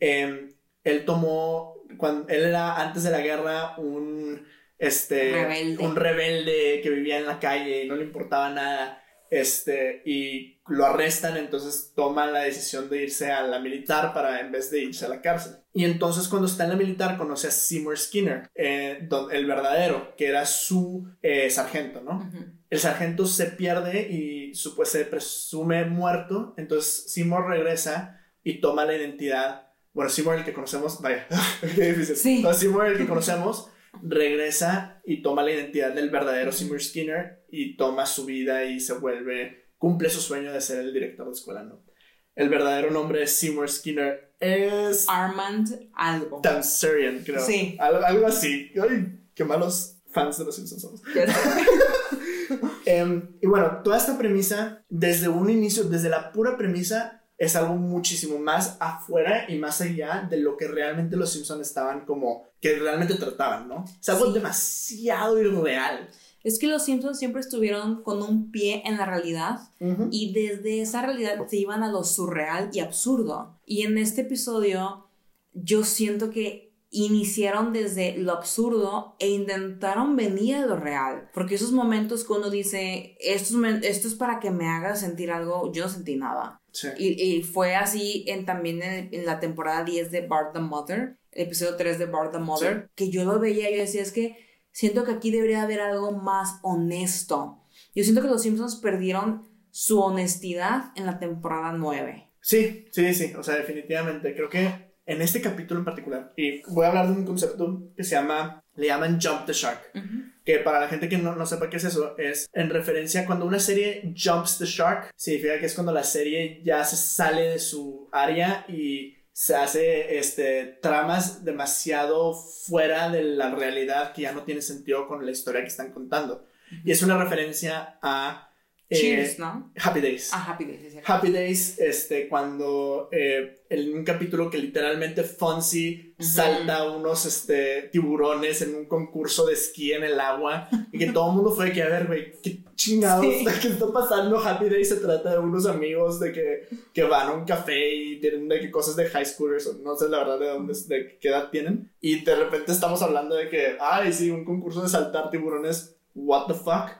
em, él tomó, cuando él era antes de la guerra un este, un rebelde que vivía en la calle y no le importaba nada, este, y lo arrestan, entonces toma la decisión de irse a la militar para en vez de irse a la cárcel. Y entonces cuando está en la militar conoce a Seymour Skinner, eh, el verdadero, que era su eh, sargento, ¿no? El sargento se pierde y pues, se presume muerto, entonces Seymour regresa y toma la identidad, bueno, Seymour el que conocemos, vaya, qué difícil. Sí. Seymour el que conocemos regresa y toma la identidad del verdadero Seymour Skinner y toma su vida y se vuelve, cumple su sueño de ser el director de escuela, ¿no? El verdadero nombre de Seymour Skinner es... Armand algo. Tanserian, creo. Sí. Algo, así. Ay, qué malos fans de los Simpsons somos. Em, y bueno, toda esta premisa, desde un inicio, desde la pura premisa, es algo muchísimo más afuera y más allá de lo que realmente los Simpsons estaban como, que realmente trataban, ¿no? Es algo demasiado irreal. Es que los Simpsons siempre estuvieron con un pie en la realidad y desde esa realidad se iban a lo surreal y absurdo. Y en este episodio yo siento que iniciaron desde lo absurdo e intentaron venir a lo real. Porque esos momentos uno dice, esto es, esto es para que me haga sentir algo, yo no sentí nada. Y, fue así en, también en, la temporada 10 de Bart the Mother, el episodio 3 de Bart the Mother, que yo lo veía y yo decía, es que siento que aquí debería haber algo más honesto. Yo siento que los Simpsons perdieron su honestidad en la temporada 9. Sí, sí, sí, o sea, definitivamente. Creo que en este capítulo en particular, y voy a hablar de un concepto que se llama, le llaman Jump the Shark, que para la gente que no, no sepa qué es eso, es en referencia a cuando una serie jumps the shark, significa que es cuando la serie ya se sale de su área y se hace este, tramas demasiado fuera de la realidad que ya no tiene sentido con la historia que están contando. Y es una referencia a eh, Cheers, ¿no? Happy Days. Ah, Happy Days, cierto. Happy Days, este, cuando eh, en un capítulo que literalmente Fonzie Ujú. salta unos este, tiburones en un concurso de esquí en el agua y que todo el mundo fue de que, a ver, güey, qué chingados, Sí. ¿qué está pasando? Happy Days se trata de unos amigos de que, que van a un café y tienen de que cosas de high schoolers, o no sé la verdad de dónde, de qué edad tienen. Y de repente estamos hablando de que, ay, sí, un concurso de saltar tiburones, what the fuck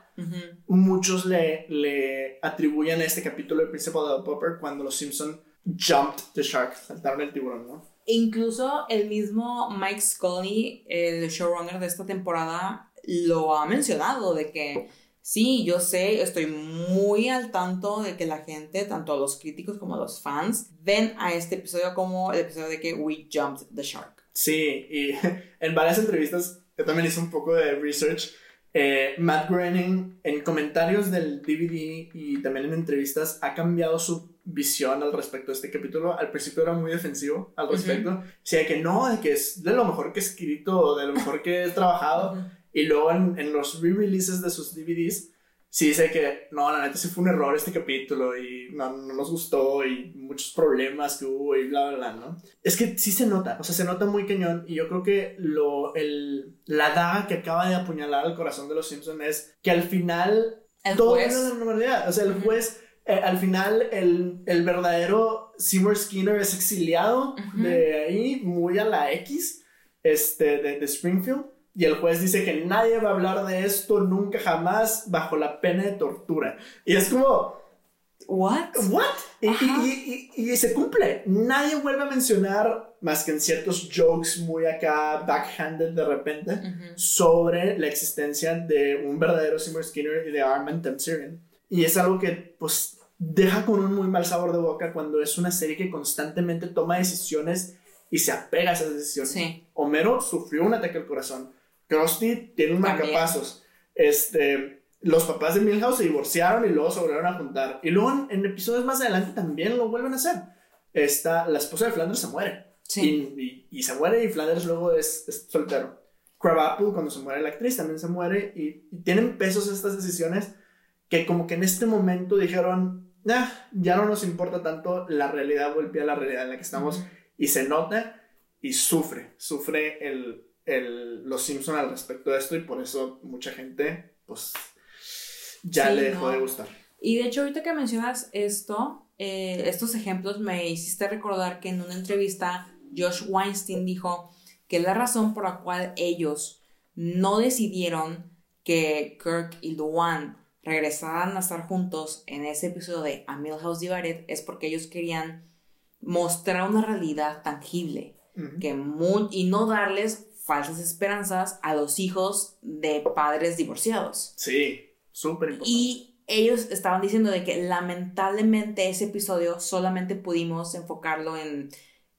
Muchos le, le atribuyen a este capítulo de Principal del Popper cuando los Simpson jumped the shark, saltaron el tiburón, ¿no? Incluso el mismo Mike Scully, el showrunner de esta temporada, lo ha mencionado de que sí, yo sé, estoy muy al tanto de que la gente, tanto los críticos como los fans, ven a este episodio como el episodio de que we jumped the shark. Sí, y en varias entrevistas, yo también hice un poco de research. Eh, Matt Groening en comentarios del DVD y también en entrevistas ha cambiado su visión al respecto de este capítulo. Al principio era muy defensivo al respecto. Decía que no, de que es de lo mejor que he escrito, de lo mejor que he trabajado. Y luego en, en los re-releases de sus DVDs, sí dice que no, la neta sí fue un error este capítulo y no, no nos gustó y muchos problemas que hubo y bla, bla, bla, ¿no? Es que sí se nota, o sea, se nota muy cañón y yo creo que lo, el, la daga que acaba de apuñalar al corazón de los Simpsons es que al final El todo juez. era la normalidad, o sea, el juez... eh, al final, el, el verdadero Seymour Skinner es exiliado de ahí, muy a la X, este, de, de Springfield. Y el juez dice que nadie va a hablar de esto nunca jamás bajo la pena de tortura. Y es como, What? ¿what? Y, y- y- y se cumple. Nadie vuelve a mencionar, más que en ciertos jokes muy acá, backhanded de repente, Ujú. sobre la existencia de un verdadero Seymour Skinner y de Armand Tamsirian. Y es algo que, pues, deja con un muy mal sabor de boca cuando es una serie que constantemente toma decisiones y se apega a esas decisiones. Sí. Homero sufrió un ataque al corazón. Krusty tiene un También. marcapasos. Este, los papás de Milhouse se divorciaron y luego se volvieron a juntar. Y luego en, en episodios más adelante también lo vuelven a hacer. Esta, la esposa de Flanders se muere. Sí. Y, y- y se muere y Flanders luego es, es soltero. Crabapple, cuando se muere la actriz, también se muere. Y, y tienen pesos estas decisiones que como que en este momento dijeron, "Nah, ya no nos importa tanto, la realidad vuelve a la realidad en la que estamos. Y se nota y sufre, sufre el, el, los Simpson al respecto de esto y por eso mucha gente, pues, ya Sí, le dejó no. de gustar. Y de hecho, ahorita que mencionas esto, eh, estos ejemplos, me hiciste recordar que en una entrevista Josh Weinstein dijo que la razón por la cual ellos no decidieron que Kirk y Luan regresaran a estar juntos en ese episodio de A Milhouse Divided es porque ellos querían mostrar una realidad tangible que mu- y no darles falsas esperanzas a los hijos de padres divorciados. Sí, súper importante. Y ellos estaban diciendo de que lamentablemente ese episodio solamente pudimos enfocarlo en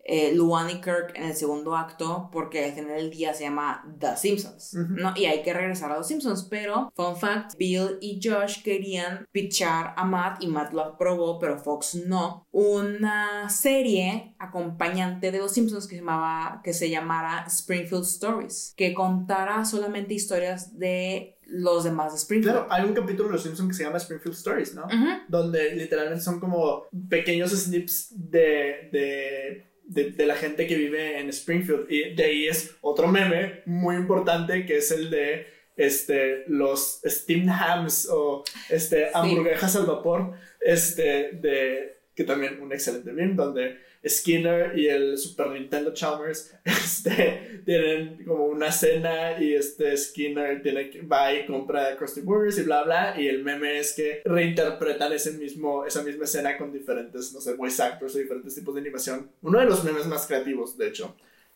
eh, Luan y Kirk en el segundo acto porque al final del día se llama The Simpsons. ¿no? Y hay que regresar a los Simpsons, pero, fun fact, Bill y Josh querían pitchar a Matt y Matt lo aprobó, pero Fox no, una serie acompañante de los Simpsons que se, llamaba, que se llamara Springfield Stories, que contara solamente historias de los demás de Springfield. Claro, hay un capítulo de Los Simpsons que se llama Springfield Stories, ¿no? Donde literalmente son como pequeños snips de, de, de, de la gente que vive en Springfield. Y de ahí es otro meme muy importante que es el de este, los steamed hams o este, hamburguesas al vapor. Este, de, que también un excelente meme donde Skinner y el Super Nintendo Chalmers este, tienen como una cena y este Skinner tiene que, va y compra Krusty Burgers y bla bla y el meme es que reinterpretan ese mismo, esa misma escena con diferentes, no sé, voice actors o diferentes tipos de animación. Uno de los memes más creativos, de hecho.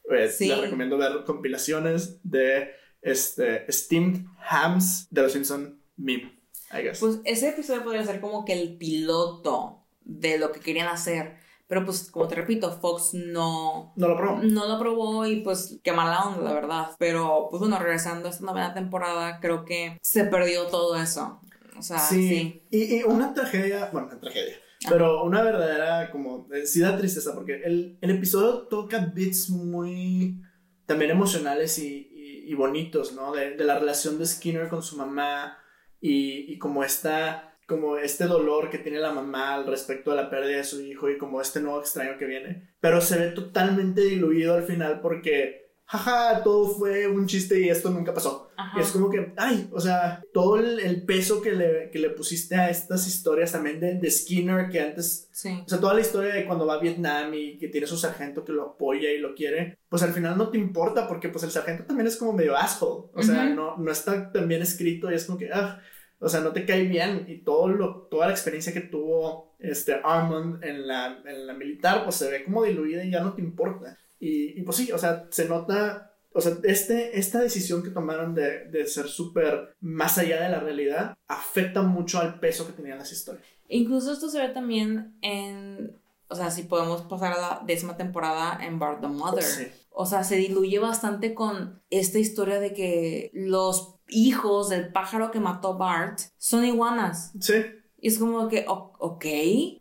Eh, Sí. Les recomiendo ver compilaciones de este, Steamed Hams de los Simpson meme, I guess. Pues ese episodio podría ser como que el piloto de lo que querían hacer. Pero pues, como te repito, Fox no... No lo probó. No lo probó y pues qué mala onda, la verdad. Pero pues bueno, regresando a esta novena temporada, creo que se perdió todo eso. O sea, sí. Y, y, una tragedia, bueno, una tragedia. Pero una verdadera, como, eh, sí da tristeza, porque el, el episodio toca bits muy también emocionales y, y, bonitos, ¿no? De, de, la relación de Skinner con su mamá y, y como esta como este dolor que tiene la mamá al respecto de la pérdida de su hijo y como este nuevo extraño que viene. Pero se ve totalmente diluido al final porque, jaja, todo fue un chiste y esto nunca pasó. Es como que, ay, o sea, todo el, peso que le, que le, pusiste a estas historias también de, de Skinner, que antes, sí. o sea, toda la historia de cuando va a Vietnam y que tiene su sargento que lo apoya y lo quiere, pues al final no te importa porque pues el sargento también es como medio asshole. O sea, no, no está tan bien escrito y es como que, ah, o sea, no te cae bien y todo lo, toda la experiencia que tuvo este Armand en la, en la militar, pues se ve como diluida y ya no te importa. Y, y pues sí, o sea, se nota, o sea, este, esta decisión que tomaron de, de ser súper más allá de la realidad afecta mucho al peso que tenían las historias. Incluso esto se ve también en, o sea, si podemos pasar a la décima temporada en Bart the Mother. Sí. O sea, se diluye bastante con esta historia de que los hijos del pájaro que mató Bart son iguanas. Sí. Y es como que, ok,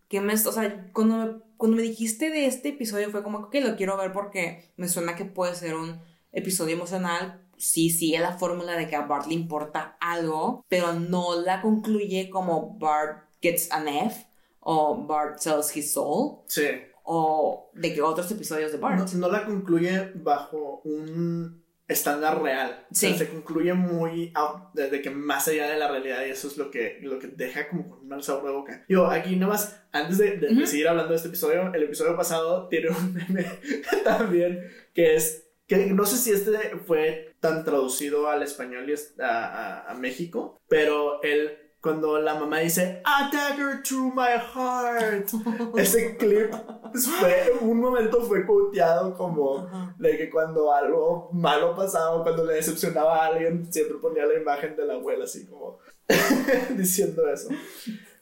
que me, o sea, cuando me, cuando me dijiste de este episodio fue como que lo quiero ver porque me suena que puede ser un episodio emocional. Sí, sí, es la fórmula de que a Bart le importa algo, pero no la concluye como Bart gets an F o Bart sells his soul. Sí. O de que otros episodios de Bart. no la concluye bajo un estándar real. Sí. se concluye muy desde que más allá de la realidad y eso es lo que, lo que deja como con un mal sabor de boca. Yo, aquí nomás, antes de, de, seguir hablando de este episodio, el episodio pasado tiene un meme también que es, que no sé si este fue tan traducido al español y a, a, a México, pero el cuando la mamá dice A dagger through my heart. Ese clip fue, un momento fue quoteado como de que cuando algo malo pasaba, cuando le decepcionaba a alguien, siempre ponía la imagen de la abuela así como diciendo eso.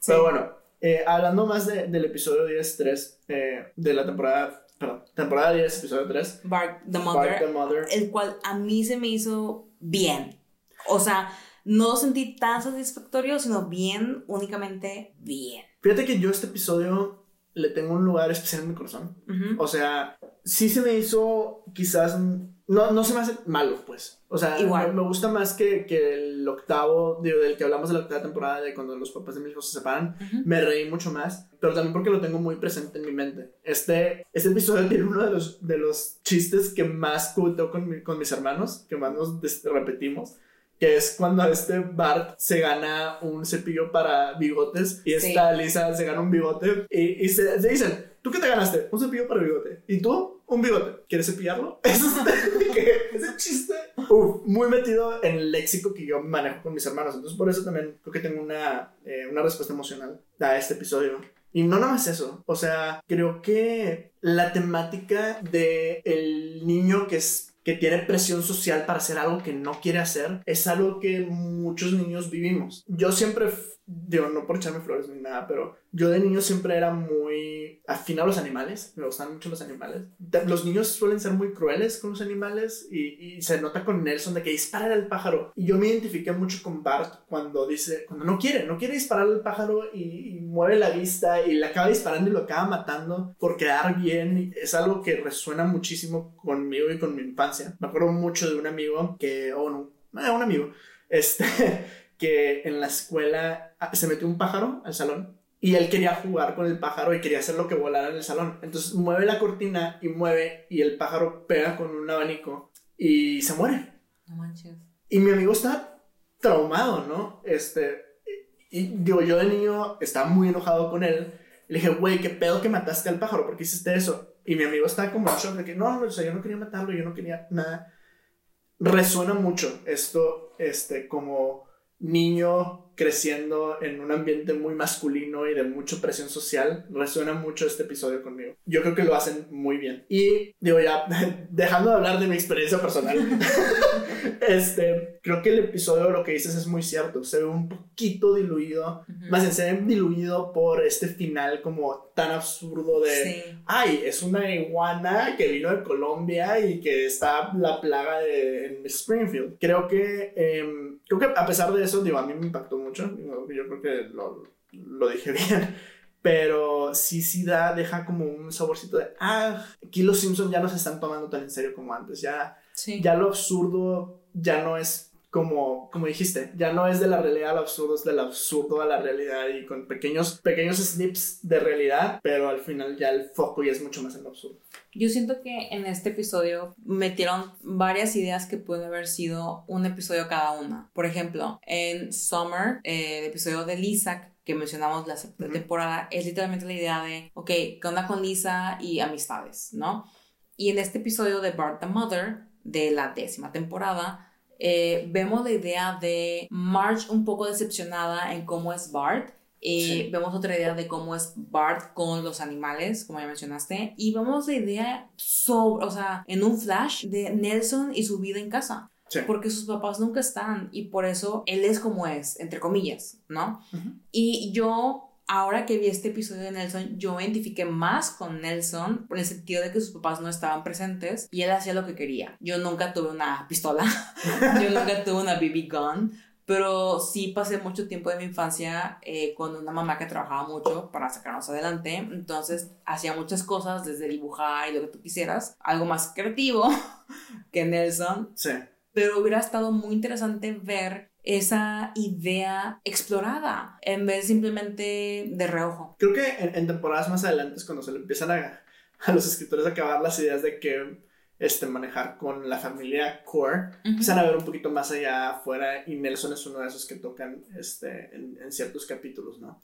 Pero bueno, eh, hablando más de, del episodio 10-3 eh, de la temporada, perdón, temporada 10, episodio 3. Bark the Mother. the Mother. El cual a mí se me hizo bien. O sea, no lo sentí tan satisfactorio, sino bien, únicamente bien. Fíjate que yo este episodio le tengo un lugar especial en mi corazón. O sea, sí se me hizo quizás... No, no se me hace malo, pues. O sea, Igual. Me, gusta más que, que el octavo, digo, del que hablamos de la octava temporada, de cuando los papás de mi hijo se separan. Me reí mucho más, pero también porque lo tengo muy presente en mi mente. Este, este episodio tiene uno de los, de los chistes que más cuteo con, con mis hermanos, que más nos repetimos que es cuando este Bart se gana un cepillo para bigotes y esta Lisa se gana un bigote y, y se, se, dicen, ¿tú qué te ganaste? Un cepillo para bigote. ¿Y tú? Un bigote. ¿Quieres cepillarlo? Eso es ese chiste. Uf, muy metido en el léxico que yo manejo con mis hermanos. Entonces por eso también creo que tengo una, eh, una respuesta emocional a este episodio. Y no nada más eso, o sea, creo que la temática de el niño que es que tiene presión social para hacer algo que no quiere hacer, es algo que muchos niños vivimos. Yo siempre, digo, no por echarme flores ni nada, pero yo de niño siempre era muy afín a los animales, me gustan mucho los animales. Los niños suelen ser muy crueles con los animales y, se nota con Nelson de que dispara al pájaro. Y yo me identifiqué mucho con Bart cuando dice, cuando no quiere, no quiere disparar al pájaro y, y mueve la vista y le acaba disparando y lo acaba matando por quedar bien. Es algo que resuena muchísimo conmigo y con mi infancia. Me acuerdo mucho de un amigo que, o oh, no, eh, un amigo, este, que en la escuela ah, se metió un pájaro al salón y él quería jugar con el pájaro y quería hacer lo que volara en el salón. Entonces mueve la cortina y mueve y el pájaro pega con un abanico y se muere. No manches. Y mi amigo está traumado, ¿no? Este, y digo, yo de niño estaba muy enojado con él. Le dije, güey, ¿qué pedo que mataste al pájaro? ¿Por qué hiciste eso? Y mi amigo estaba como en shock de que no, no, o sea, yo no quería matarlo, yo no quería nada. Resuena mucho esto, este, como niño creciendo en un ambiente muy masculino y de mucha presión social, resuena mucho este episodio conmigo. Yo creo que lo hacen muy bien. Y digo ya, dejando de hablar de mi experiencia personal, este, creo que el episodio lo que dices es muy cierto. Se ve un poquito diluido, más bien se ve diluido por este final como tan absurdo de, ay, es una iguana que vino de Colombia y que está la plaga de en Springfield. Creo que, em, creo que a pesar de eso, digo, a mí me impactó mucho. Yo creo que lo, lo dije bien. Pero sí, sí da, deja como un saborcito de, ah, aquí los Simpsons ya no se están tomando tan en serio como antes. Ya, ya lo absurdo ya no es como, como dijiste, ya no es de la realidad al absurdo, es del absurdo a la realidad y con pequeños, pequeños snips de realidad, pero al final ya el foco ya es mucho más en lo absurdo. Yo siento que en este episodio metieron varias ideas que pueden haber sido un episodio cada una. Por ejemplo, en Summer, eh, el episodio de Lisa, que mencionamos la temporada, es literalmente la idea de, ok, ¿qué onda con Lisa y amistades, no? Y en este episodio de Bart the Mother, de la décima temporada, eh, vemos la idea de Marge un poco decepcionada en cómo es Bart. y Vemos otra idea de cómo es Bart con los animales, como ya mencionaste. Y vemos la idea sobre, o sea, en un flash de Nelson y su vida en casa. Porque sus papás nunca están y por eso él es como es, entre comillas, ¿no? Y yo ahora que vi este episodio de Nelson, yo me identifiqué más con Nelson por el sentido de que sus papás no estaban presentes y él hacía lo que quería. Yo nunca tuve una pistola, yo nunca tuve una BB gun, pero sí pasé mucho tiempo de mi infancia eh, con una mamá que trabajaba mucho para sacarnos adelante. Entonces hacía muchas cosas, desde dibujar y lo que tú quisieras, algo más creativo que Nelson. Sí. Pero hubiera estado muy interesante ver esa idea explorada en vez simplemente de reojo. Creo que en, temporadas más adelante es cuando se le empiezan a, a, los escritores a acabar las ideas de que este, manejar con la familia Core, empiezan a ver un poquito más allá afuera y Nelson es uno de esos que tocan este, en, ciertos capítulos, ¿no?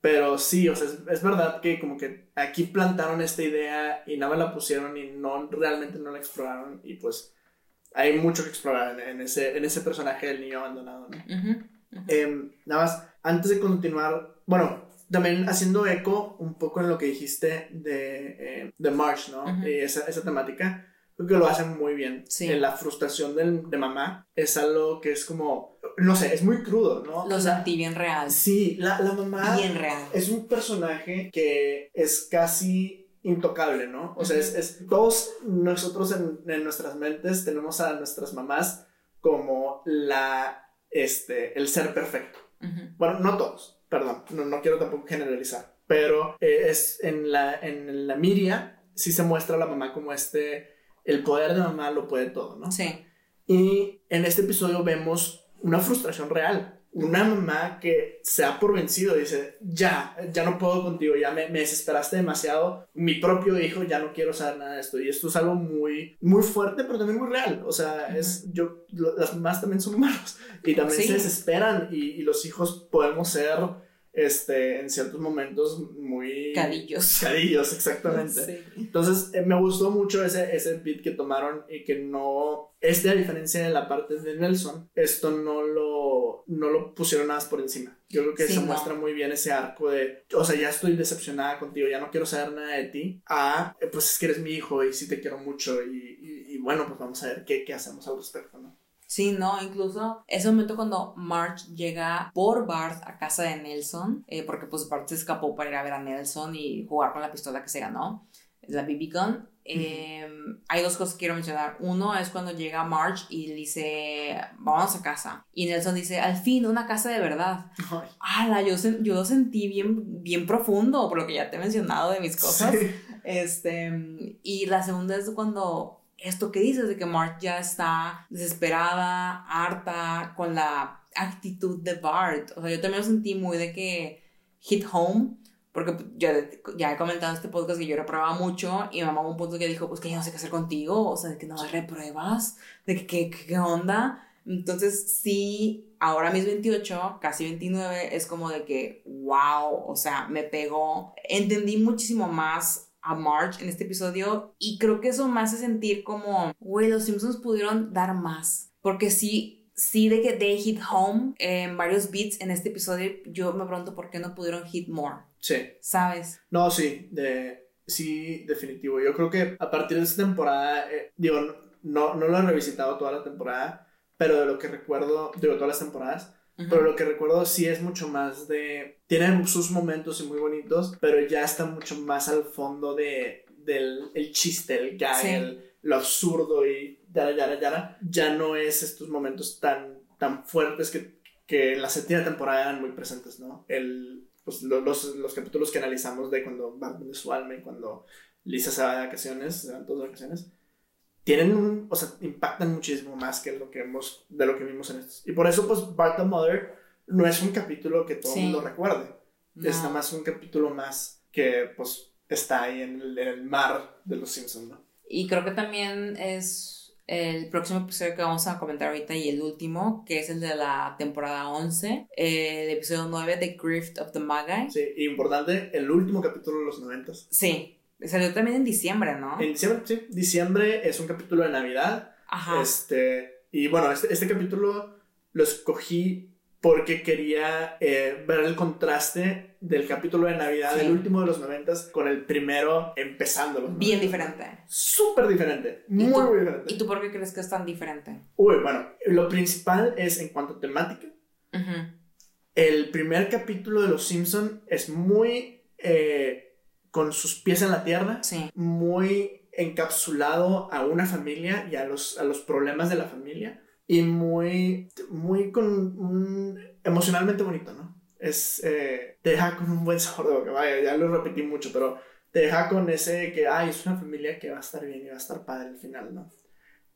Pero sí, o sea, es, es, verdad que como que aquí plantaron esta idea y nada más la pusieron y no, realmente no la exploraron y pues hay mucho que explorar en, ese, en ese personaje del niño abandonado, ¿no? Em, nada más, antes de continuar, bueno, también haciendo eco un poco en lo que dijiste de, eh, de March, ¿no? y esa, esa, temática, creo que lo hacen muy bien. Sí. la frustración de, de, mamá es algo que es como, no sé, es muy crudo, ¿no? Lo sentí bien real. Sí, la, la mamá bien real. es un personaje que es casi intocable, ¿no? O sea, es, todos nosotros en, nuestras mentes tenemos a nuestras mamás como la, este, el ser perfecto. Bueno, no todos, perdón, no, no quiero tampoco generalizar, pero eh, es en la, en la Miria sí se muestra a la mamá como este, el poder de mamá lo puede todo, ¿no? Sí. Y en este episodio vemos una frustración real una mamá que se ha por vencido, dice, ya, ya no puedo contigo, ya me, desesperaste demasiado, mi propio hijo, ya no quiero saber nada de esto. Y esto es algo muy, muy fuerte, pero también muy real. O sea, es, yo, las mamás también son humanos y también se desesperan y, y los hijos podemos ser este, en ciertos momentos muy... Cadillos. Cadillos, exactamente. Entonces, eh, me gustó mucho ese, ese beat que tomaron y que no... Este, a diferencia de la parte de Nelson, esto no lo, no lo pusieron nada por encima. Yo creo que se muestra muy bien ese arco de, o sea, ya estoy decepcionada contigo, ya no quiero saber nada de ti, a, eh, pues es que eres mi hijo y sí te quiero mucho y, y, bueno, pues vamos a ver qué, qué hacemos al respecto, ¿no? Sí, no, incluso ese momento cuando Marge llega por Bart a casa de Nelson, eh, porque pues Bart se escapó para ir a ver a Nelson y jugar con la pistola que se ganó, la BB Gun. Em, hay dos cosas que quiero mencionar. Uno es cuando llega Marge y dice, vamos a casa. Y Nelson dice, al fin, una casa de verdad. ¡Hala! Yo, yo lo sentí bien, bien profundo, por lo que ya te he mencionado de mis cosas. Este, y la segunda es cuando esto que dices de que Mark ya está desesperada, harta, con la actitud de Bart. O sea, yo también lo sentí muy de que hit home, porque yo ya he comentado en este podcast que yo reprobaba mucho y mi mamá un punto que dijo, pues que yo no sé qué hacer contigo, o sea, de que no repruebas, de que qué onda. Entonces, sí, ahora mis 28, casi 29, es como de que, wow, o sea, me pegó. Entendí muchísimo más a Marge en este episodio y creo que eso me hace sentir como, güey, los Simpsons pudieron dar más. Porque sí, sí de que they hit home en varios beats en este episodio. Yo me pregunto por qué no pudieron hit more. Sí. ¿Sabes? No, sí, de, sí, definitivo. Yo creo que a partir de esta temporada, eh, digo, no, no lo he revisitado toda la temporada, pero de lo que recuerdo, digo, todas las temporadas, pero lo que recuerdo sí es mucho más de... Tienen sus momentos y muy bonitos, pero ya está mucho más al fondo de, del el chiste, el gag, Sí. el- lo absurdo y yara, yara, yara. Ya no es estos momentos tan, tan fuertes que, que en la séptima temporada eran muy presentes, ¿no? El, pues, lo- los, los capítulos que analizamos de cuando Bart vende su alma y cuando Lisa se va de vacaciones, se van todas de vacaciones, tienen un, o sea, impactan muchísimo más que lo que hemos, de lo que vimos en estos. Y por eso, pues, Bart the Mother no es un capítulo que todo el Sí. mundo recuerde. Es No. nada más un capítulo más que, pues, está ahí en el, en el mar de los Simpsons, ¿no? Y creo que también es el próximo episodio que vamos a comentar ahorita y el último, que es el de la temporada 11, eh, el episodio 9 de Grift of the Magi. Sí, y importante, el último capítulo de los noventas. Sí, salió también en diciembre, ¿no? En diciembre, sí, diciembre es un capítulo de Navidad. Ajá. Este, y bueno, este, este capítulo lo escogí porque quería eh, ver el contraste del capítulo de Navidad, Sí. del último de los noventas, con el primero empezándolo. Bien diferente. Súper diferente, ¿Y muy, tú? muy diferente. ¿Y tú por qué crees que es tan diferente? Uy, bueno, lo principal es en cuanto a temática. Ujú. El primer capítulo de Los Simpson es muy eh, con sus pies en la tierra, Sí. muy encapsulado a una familia y a los, a los problemas de la familia y muy, muy con un emocionalmente bonito, ¿no? Es, eh, te deja con un buen sabor de boca, vaya, ya lo repetí mucho, pero te deja con ese que, ay, es una familia que va a estar bien y va a estar padre al final, ¿no?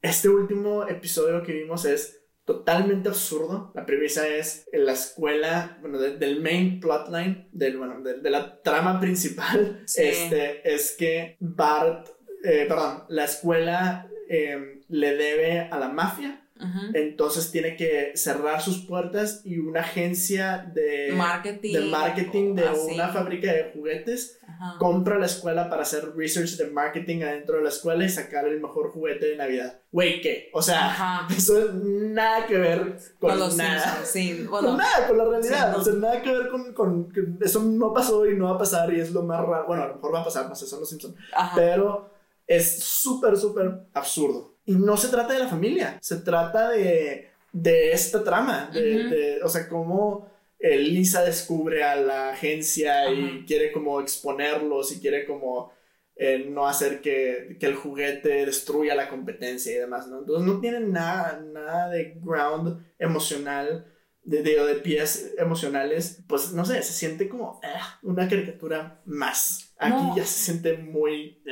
Este último episodio que vimos es totalmente absurdo. La premisa es en la escuela, bueno, de- del main plotline, del, bueno, de, de la trama principal, Sí. este, es que Bart, eh, perdón, la escuela eh, le debe a la mafia, Entonces tiene que cerrar sus puertas y una agencia de marketing. de marketing de así. una fábrica de juguetes Ajá. compra la escuela para hacer research de marketing adentro de la escuela y sacar el mejor juguete de Navidad. Güey, ¿qué? O sea, Ajá. eso es nada que ver con, Con los nada. Sí. Con Bueno, nada, con la realidad. Sí, no. O sea, nada que ver con, con- que Eso no pasó y no va a pasar y es lo más raro. Bueno, a lo mejor va a pasar, no sé, son los Simpsons. Pero es súper, súper absurdo. Y no se trata de la familia, se trata de, de esta trama. De, o sea, cómo eh, Lisa descubre a la agencia y quiere como exponerlos y quiere como eh, no hacer que, que el juguete destruya la competencia y demás, ¿no? Entonces no tienen nada, nada de ground emocional, de, de, de pies emocionales. Pues no sé, se siente como ah, una caricatura más. Aquí No. ya se siente muy...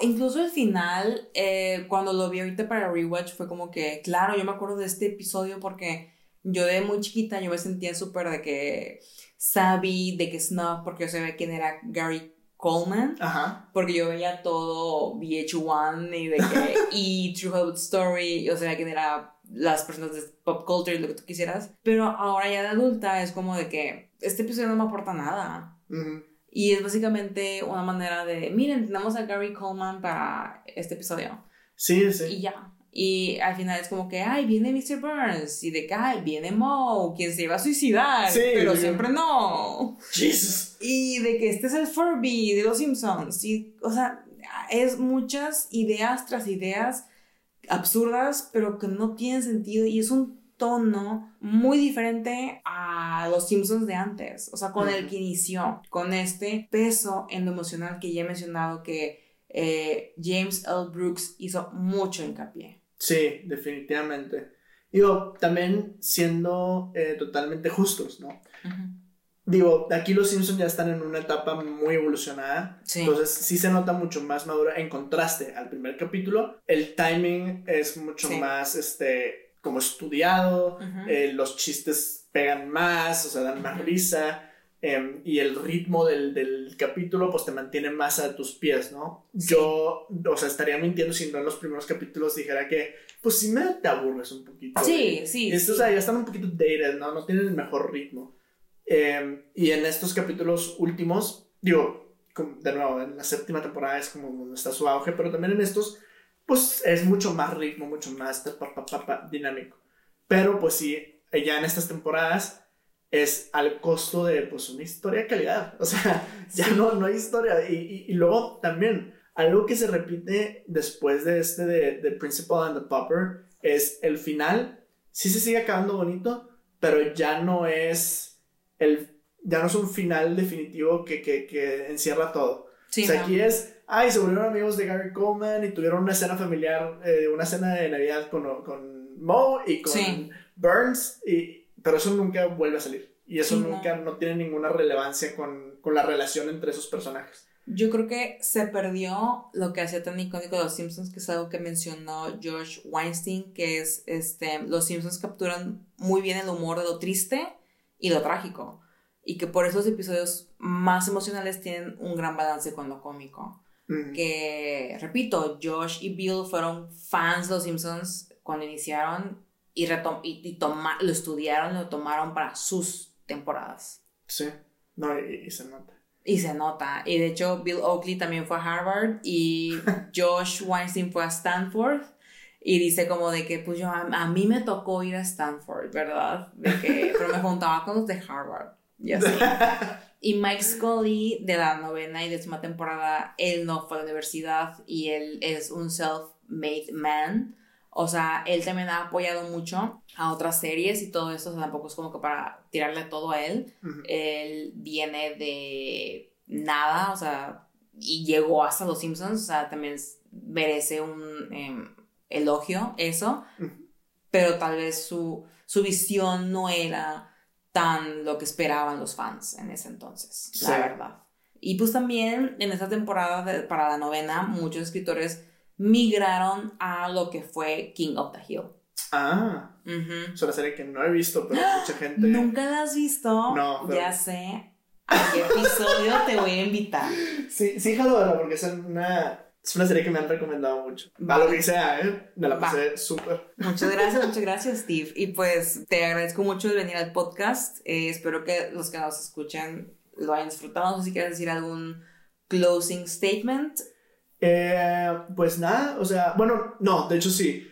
Incluso el final, eh, cuando lo vi ahorita para Rewatch, fue como que, claro, yo me acuerdo de este episodio porque yo de muy chiquita yo me sentía súper de que savvy, de que snuff, porque yo sabía quién era Gary Coleman, Ajá. porque yo veía todo VH1 y de que, y True Hollywood Story, yo sabía quién era las personas de pop culture y lo que tú quisieras, pero ahora ya de adulta es como de que este episodio no me aporta nada. Y es básicamente una manera de, miren, tenemos a Gary Coleman para este episodio. Sí, sí. Y ya. Y al final es como que, ay, viene Mr. Burns. Y de que, ay, viene Moe, quien se iba a suicidar. Sí, pero sí. siempre no. Jesus. Y de que este es el Furby de los Simpsons. Y, o sea, es muchas ideas tras ideas absurdas, pero que no tienen sentido. Y es un tono muy diferente a los Simpsons de antes. O sea, con el que inició. Con este peso en lo emocional que ya he mencionado que eh, James L. Brooks hizo mucho hincapié. Sí, definitivamente. Digo, también siendo eh, totalmente justos, ¿no? Digo, aquí los Simpsons ya están en una etapa muy evolucionada. Sí. Entonces sí se nota mucho más madura en contraste al primer capítulo. El timing es mucho Sí. más, este, como estudiado. Eh, los chistes pegan más, o sea, dan más risa. em, y el ritmo del, del capítulo, pues te mantiene más a tus pies, ¿no? Sí. Yo, o sea, estaría mintiendo si no en los primeros capítulos dijera que, pues sí me te aburres un poquito. Sí, sí. Estos, sí. o sea, ya están un poquito dated, ¿no? No tienen el mejor ritmo. Eh, y en estos capítulos últimos, digo, de nuevo, en la séptima temporada es como donde está su auge, pero también en estos, pues es mucho más ritmo, mucho más pa, pa, pa, dinámico. Pero pues sí, ya en estas temporadas es al costo de pues una historia de calidad. O sea, ya no, no hay historia. Y, y, luego también, algo que se repite después de este de, de Principal and the Popper es el final. Sí se sigue acabando bonito, pero ya no es el ya no es un final definitivo que, que, que encierra todo. O sea, aquí es, ay, se volvieron amigos de Gary Coleman y tuvieron una cena familiar, eh, una cena de Navidad con, con Mo y con Burns, y, pero eso nunca vuelve a salir. Y eso nunca, no. tiene ninguna relevancia con, con la relación entre esos personajes. Yo creo que se perdió lo que hacía tan icónico de los Simpsons, que es algo que mencionó George Weinstein, que es, este, los Simpsons capturan muy bien el humor de lo triste y lo trágico y que por esos episodios más emocionales tienen un gran balance con lo cómico. Que, repito, Josh y Bill fueron fans de Los Simpsons cuando iniciaron y, y, lo estudiaron, lo tomaron para sus temporadas. Sí, no, y, se nota. Y se nota. Y de hecho, Bill Oakley también fue a Harvard y Josh Weinstein fue a Stanford. Y dice como de que, pues yo, a, a, mí me tocó ir a Stanford, ¿verdad? De que, pero me juntaba con los de Harvard. Y y Mike Scully, de la novena y décima temporada, él no fue a la universidad y él es un self-made man. O sea, él también ha apoyado mucho a otras series y todo eso, tampoco es como que para tirarle todo a él. Él viene de nada, o sea, y llegó hasta Los Simpsons, o sea, también merece un em, elogio eso, pero tal vez su, su visión no era tan lo que esperaban los fans en ese entonces, la verdad. Y pues también en esta temporada para la novena, muchos escritores migraron a lo que fue King of the Hill. Ah, es una serie que no he visto, pero mucha gente. ¿Nunca la has visto? No, ya sé. ¿A qué episodio te voy a invitar? Sí, sí, jalo, porque es una es una serie que me han recomendado mucho. Va. lo que sea, ¿eh? Me la pasé súper. Muchas gracias, muchas gracias, Steve. Y pues te agradezco mucho de venir al podcast. Eh, espero que los que nos escuchan lo hayan disfrutado. No sé si quieres decir algún closing statement. Eh, pues nada, o sea, bueno, no, de hecho sí.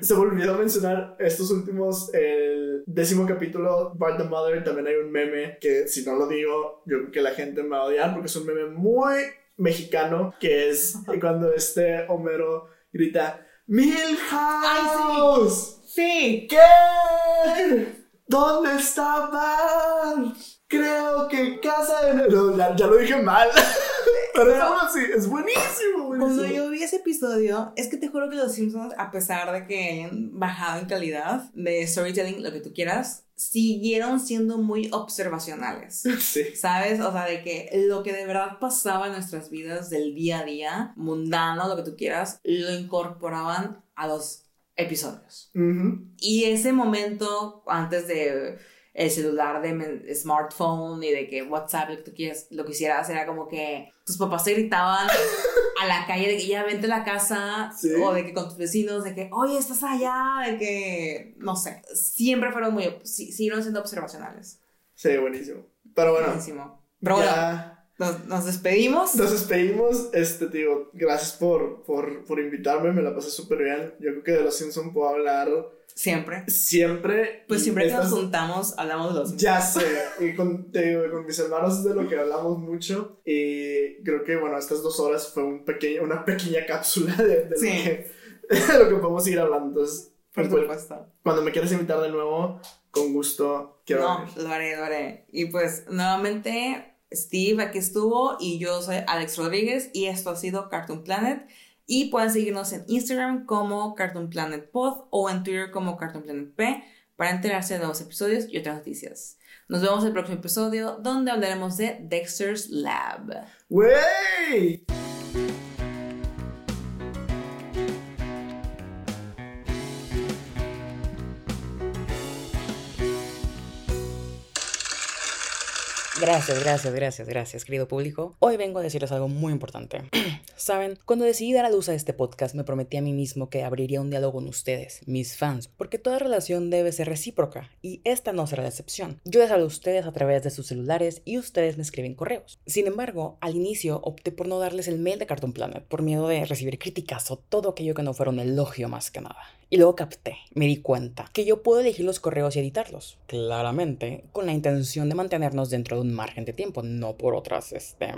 Se me olvidó mencionar estos últimos, el décimo capítulo, Bart the Mother, también hay un meme que si no lo digo, yo creo que la gente me va a odiar porque es un meme muy mexicano, que es cuando este Homero grita, ¡Milhouse! sí. ¿Qué? ¿Dónde está Creo que casa de... No, ya lo dije mal. Pero sí, es buenísimo, Cuando yo vi ese episodio, es que te juro que los Simpsons, a pesar de que hayan bajado en calidad de storytelling, lo que tú quieras, siguieron siendo muy observacionales. Sí. ¿Sabes? O sea, de que lo que de verdad pasaba en nuestras vidas del día a día, mundano, lo que tú quieras, lo incorporaban a los episodios. Y ese momento, antes de el celular de smartphone y de que WhatsApp, lo que tú quieras, lo quisieras, era como que tus papás se gritaban a la calle de que ya vente a la casa o de que con tus vecinos, de que, oye, estás allá, de que, no sé, siempre fueron muy, siguieron siendo observacionales. Sí, buenísimo. Pero bueno. Buenísimo. Pero bueno, nos, despedimos. Nos despedimos. Este, digo, gracias por, por, por invitarme, me la pasé súper bien. Yo creo que de los Simpsons puedo hablar Siempre. Siempre. Pues siempre que nos juntamos hablamos de los Ya sé. Y con, con mis hermanos es de lo que hablamos mucho. Y creo que, bueno, estas dos horas fue un pequeño, una pequeña cápsula de, lo, que, lo que podemos ir hablando. Entonces, por pues, supuesto. Cuando me quieras invitar de nuevo, con gusto quiero No, lo haré, lo haré. Y pues, nuevamente, Steve aquí estuvo y yo soy Alex Rodríguez y esto ha sido Cartoon Planet. Y pueden seguirnos en Instagram como Cartoon Planet Pod o en Twitter como Cartoon Planet P para enterarse de nuevos episodios y otras noticias. Nos vemos en el próximo episodio donde hablaremos de Dexter's Lab. ¡Wey! Gracias, gracias, gracias, gracias, querido público. Hoy vengo a decirles algo muy importante. Saben, cuando decidí dar a luz a este podcast, me prometí a mí mismo que abriría un diálogo con ustedes, mis fans, porque toda relación debe ser recíproca, y esta no será la excepción. Yo les hablo a ustedes a través de sus celulares y ustedes me escriben correos. Sin embargo, al inicio opté por no darles el mail de Cartoon Planet, por miedo de recibir críticas o todo aquello que no fuera un elogio más que nada. Y luego capté, me di cuenta, que yo puedo elegir los correos y editarlos, claramente, con la intención de mantenernos dentro de un margen de tiempo, no por otras, este,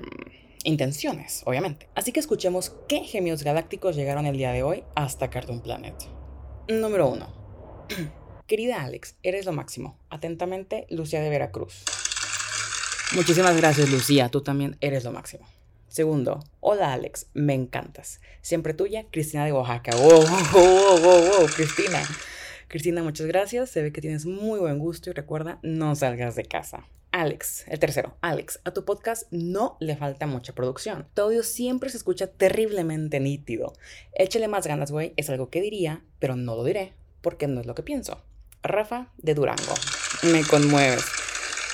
intenciones, obviamente. Así que escuchemos qué gemios galácticos llegaron el día de hoy hasta Cartoon Planet. Número 1. Querida Alex, eres lo máximo. Atentamente, Lucía de Veracruz. Muchísimas gracias, Lucía. Tú también eres lo máximo. Segundo, hola Alex, me encantas. Siempre tuya, Cristina de Oaxaca. ¡Wow, wow, wow, wow, Cristina! Cristina, muchas gracias. Se ve que tienes muy buen gusto y recuerda, no salgas de casa. Alex, el tercero, Alex, a tu podcast no le falta mucha producción. Tu audio siempre se escucha terriblemente nítido. Échale más ganas, güey, es algo que diría, pero no lo diré, porque no es lo que pienso. Rafa de Durango. Me conmueves.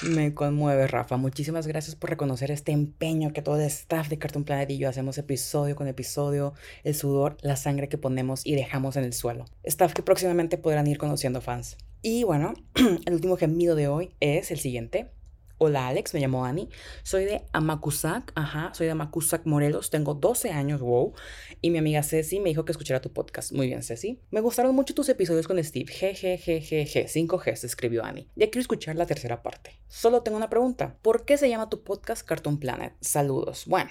Me conmueve, Rafa. Muchísimas gracias por reconocer este empeño que todo el staff de Cartoon Planet y yo hacemos episodio con episodio, el sudor, la sangre que ponemos y dejamos en el suelo. Staff que próximamente podrán ir conociendo fans. Y bueno, el último gemido de hoy es el siguiente. Hola Alex, me llamo Ani, soy de Amacuzac, ajá, soy de Amacuzac, Morelos, tengo 12 años, wow, y mi amiga Ceci me dijo que escuchara tu podcast. Muy bien, Ceci. Me gustaron mucho tus episodios con Steve, jejejejeje, 5G, se escribió Ani. Ya quiero escuchar la tercera parte. Solo tengo una pregunta, ¿por qué se llama tu podcast Cartoon Planet? Saludos. Bueno,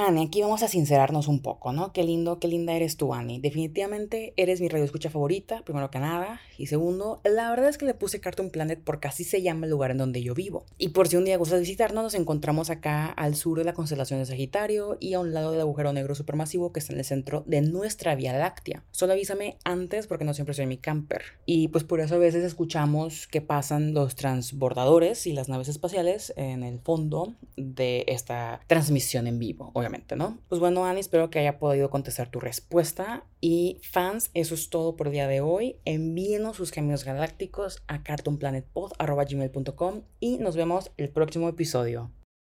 Ani, aquí vamos a sincerarnos un poco, ¿no? Qué lindo, qué linda eres tú, Ani. Definitivamente eres mi radio escucha favorita, primero que nada. Y segundo, la verdad es que le puse Cartoon Planet porque así se llama el lugar en donde yo vivo. Y por si un día gustas visitarnos, nos encontramos acá al sur de la constelación de Sagitario y a un lado del agujero negro supermasivo que está en el centro de nuestra Vía Láctea. Solo avísame antes porque no siempre soy mi camper. Y pues por eso a veces escuchamos que pasan los transbordadores y las naves espaciales en el fondo de esta transmisión en vivo, obviamente. ¿No? Pues bueno, Ani, espero que haya podido contestar tu respuesta. Y fans, eso es todo por el día de hoy. Envíenos sus gemios galácticos a cartoonplanetpod.gmail.com y nos vemos el próximo episodio.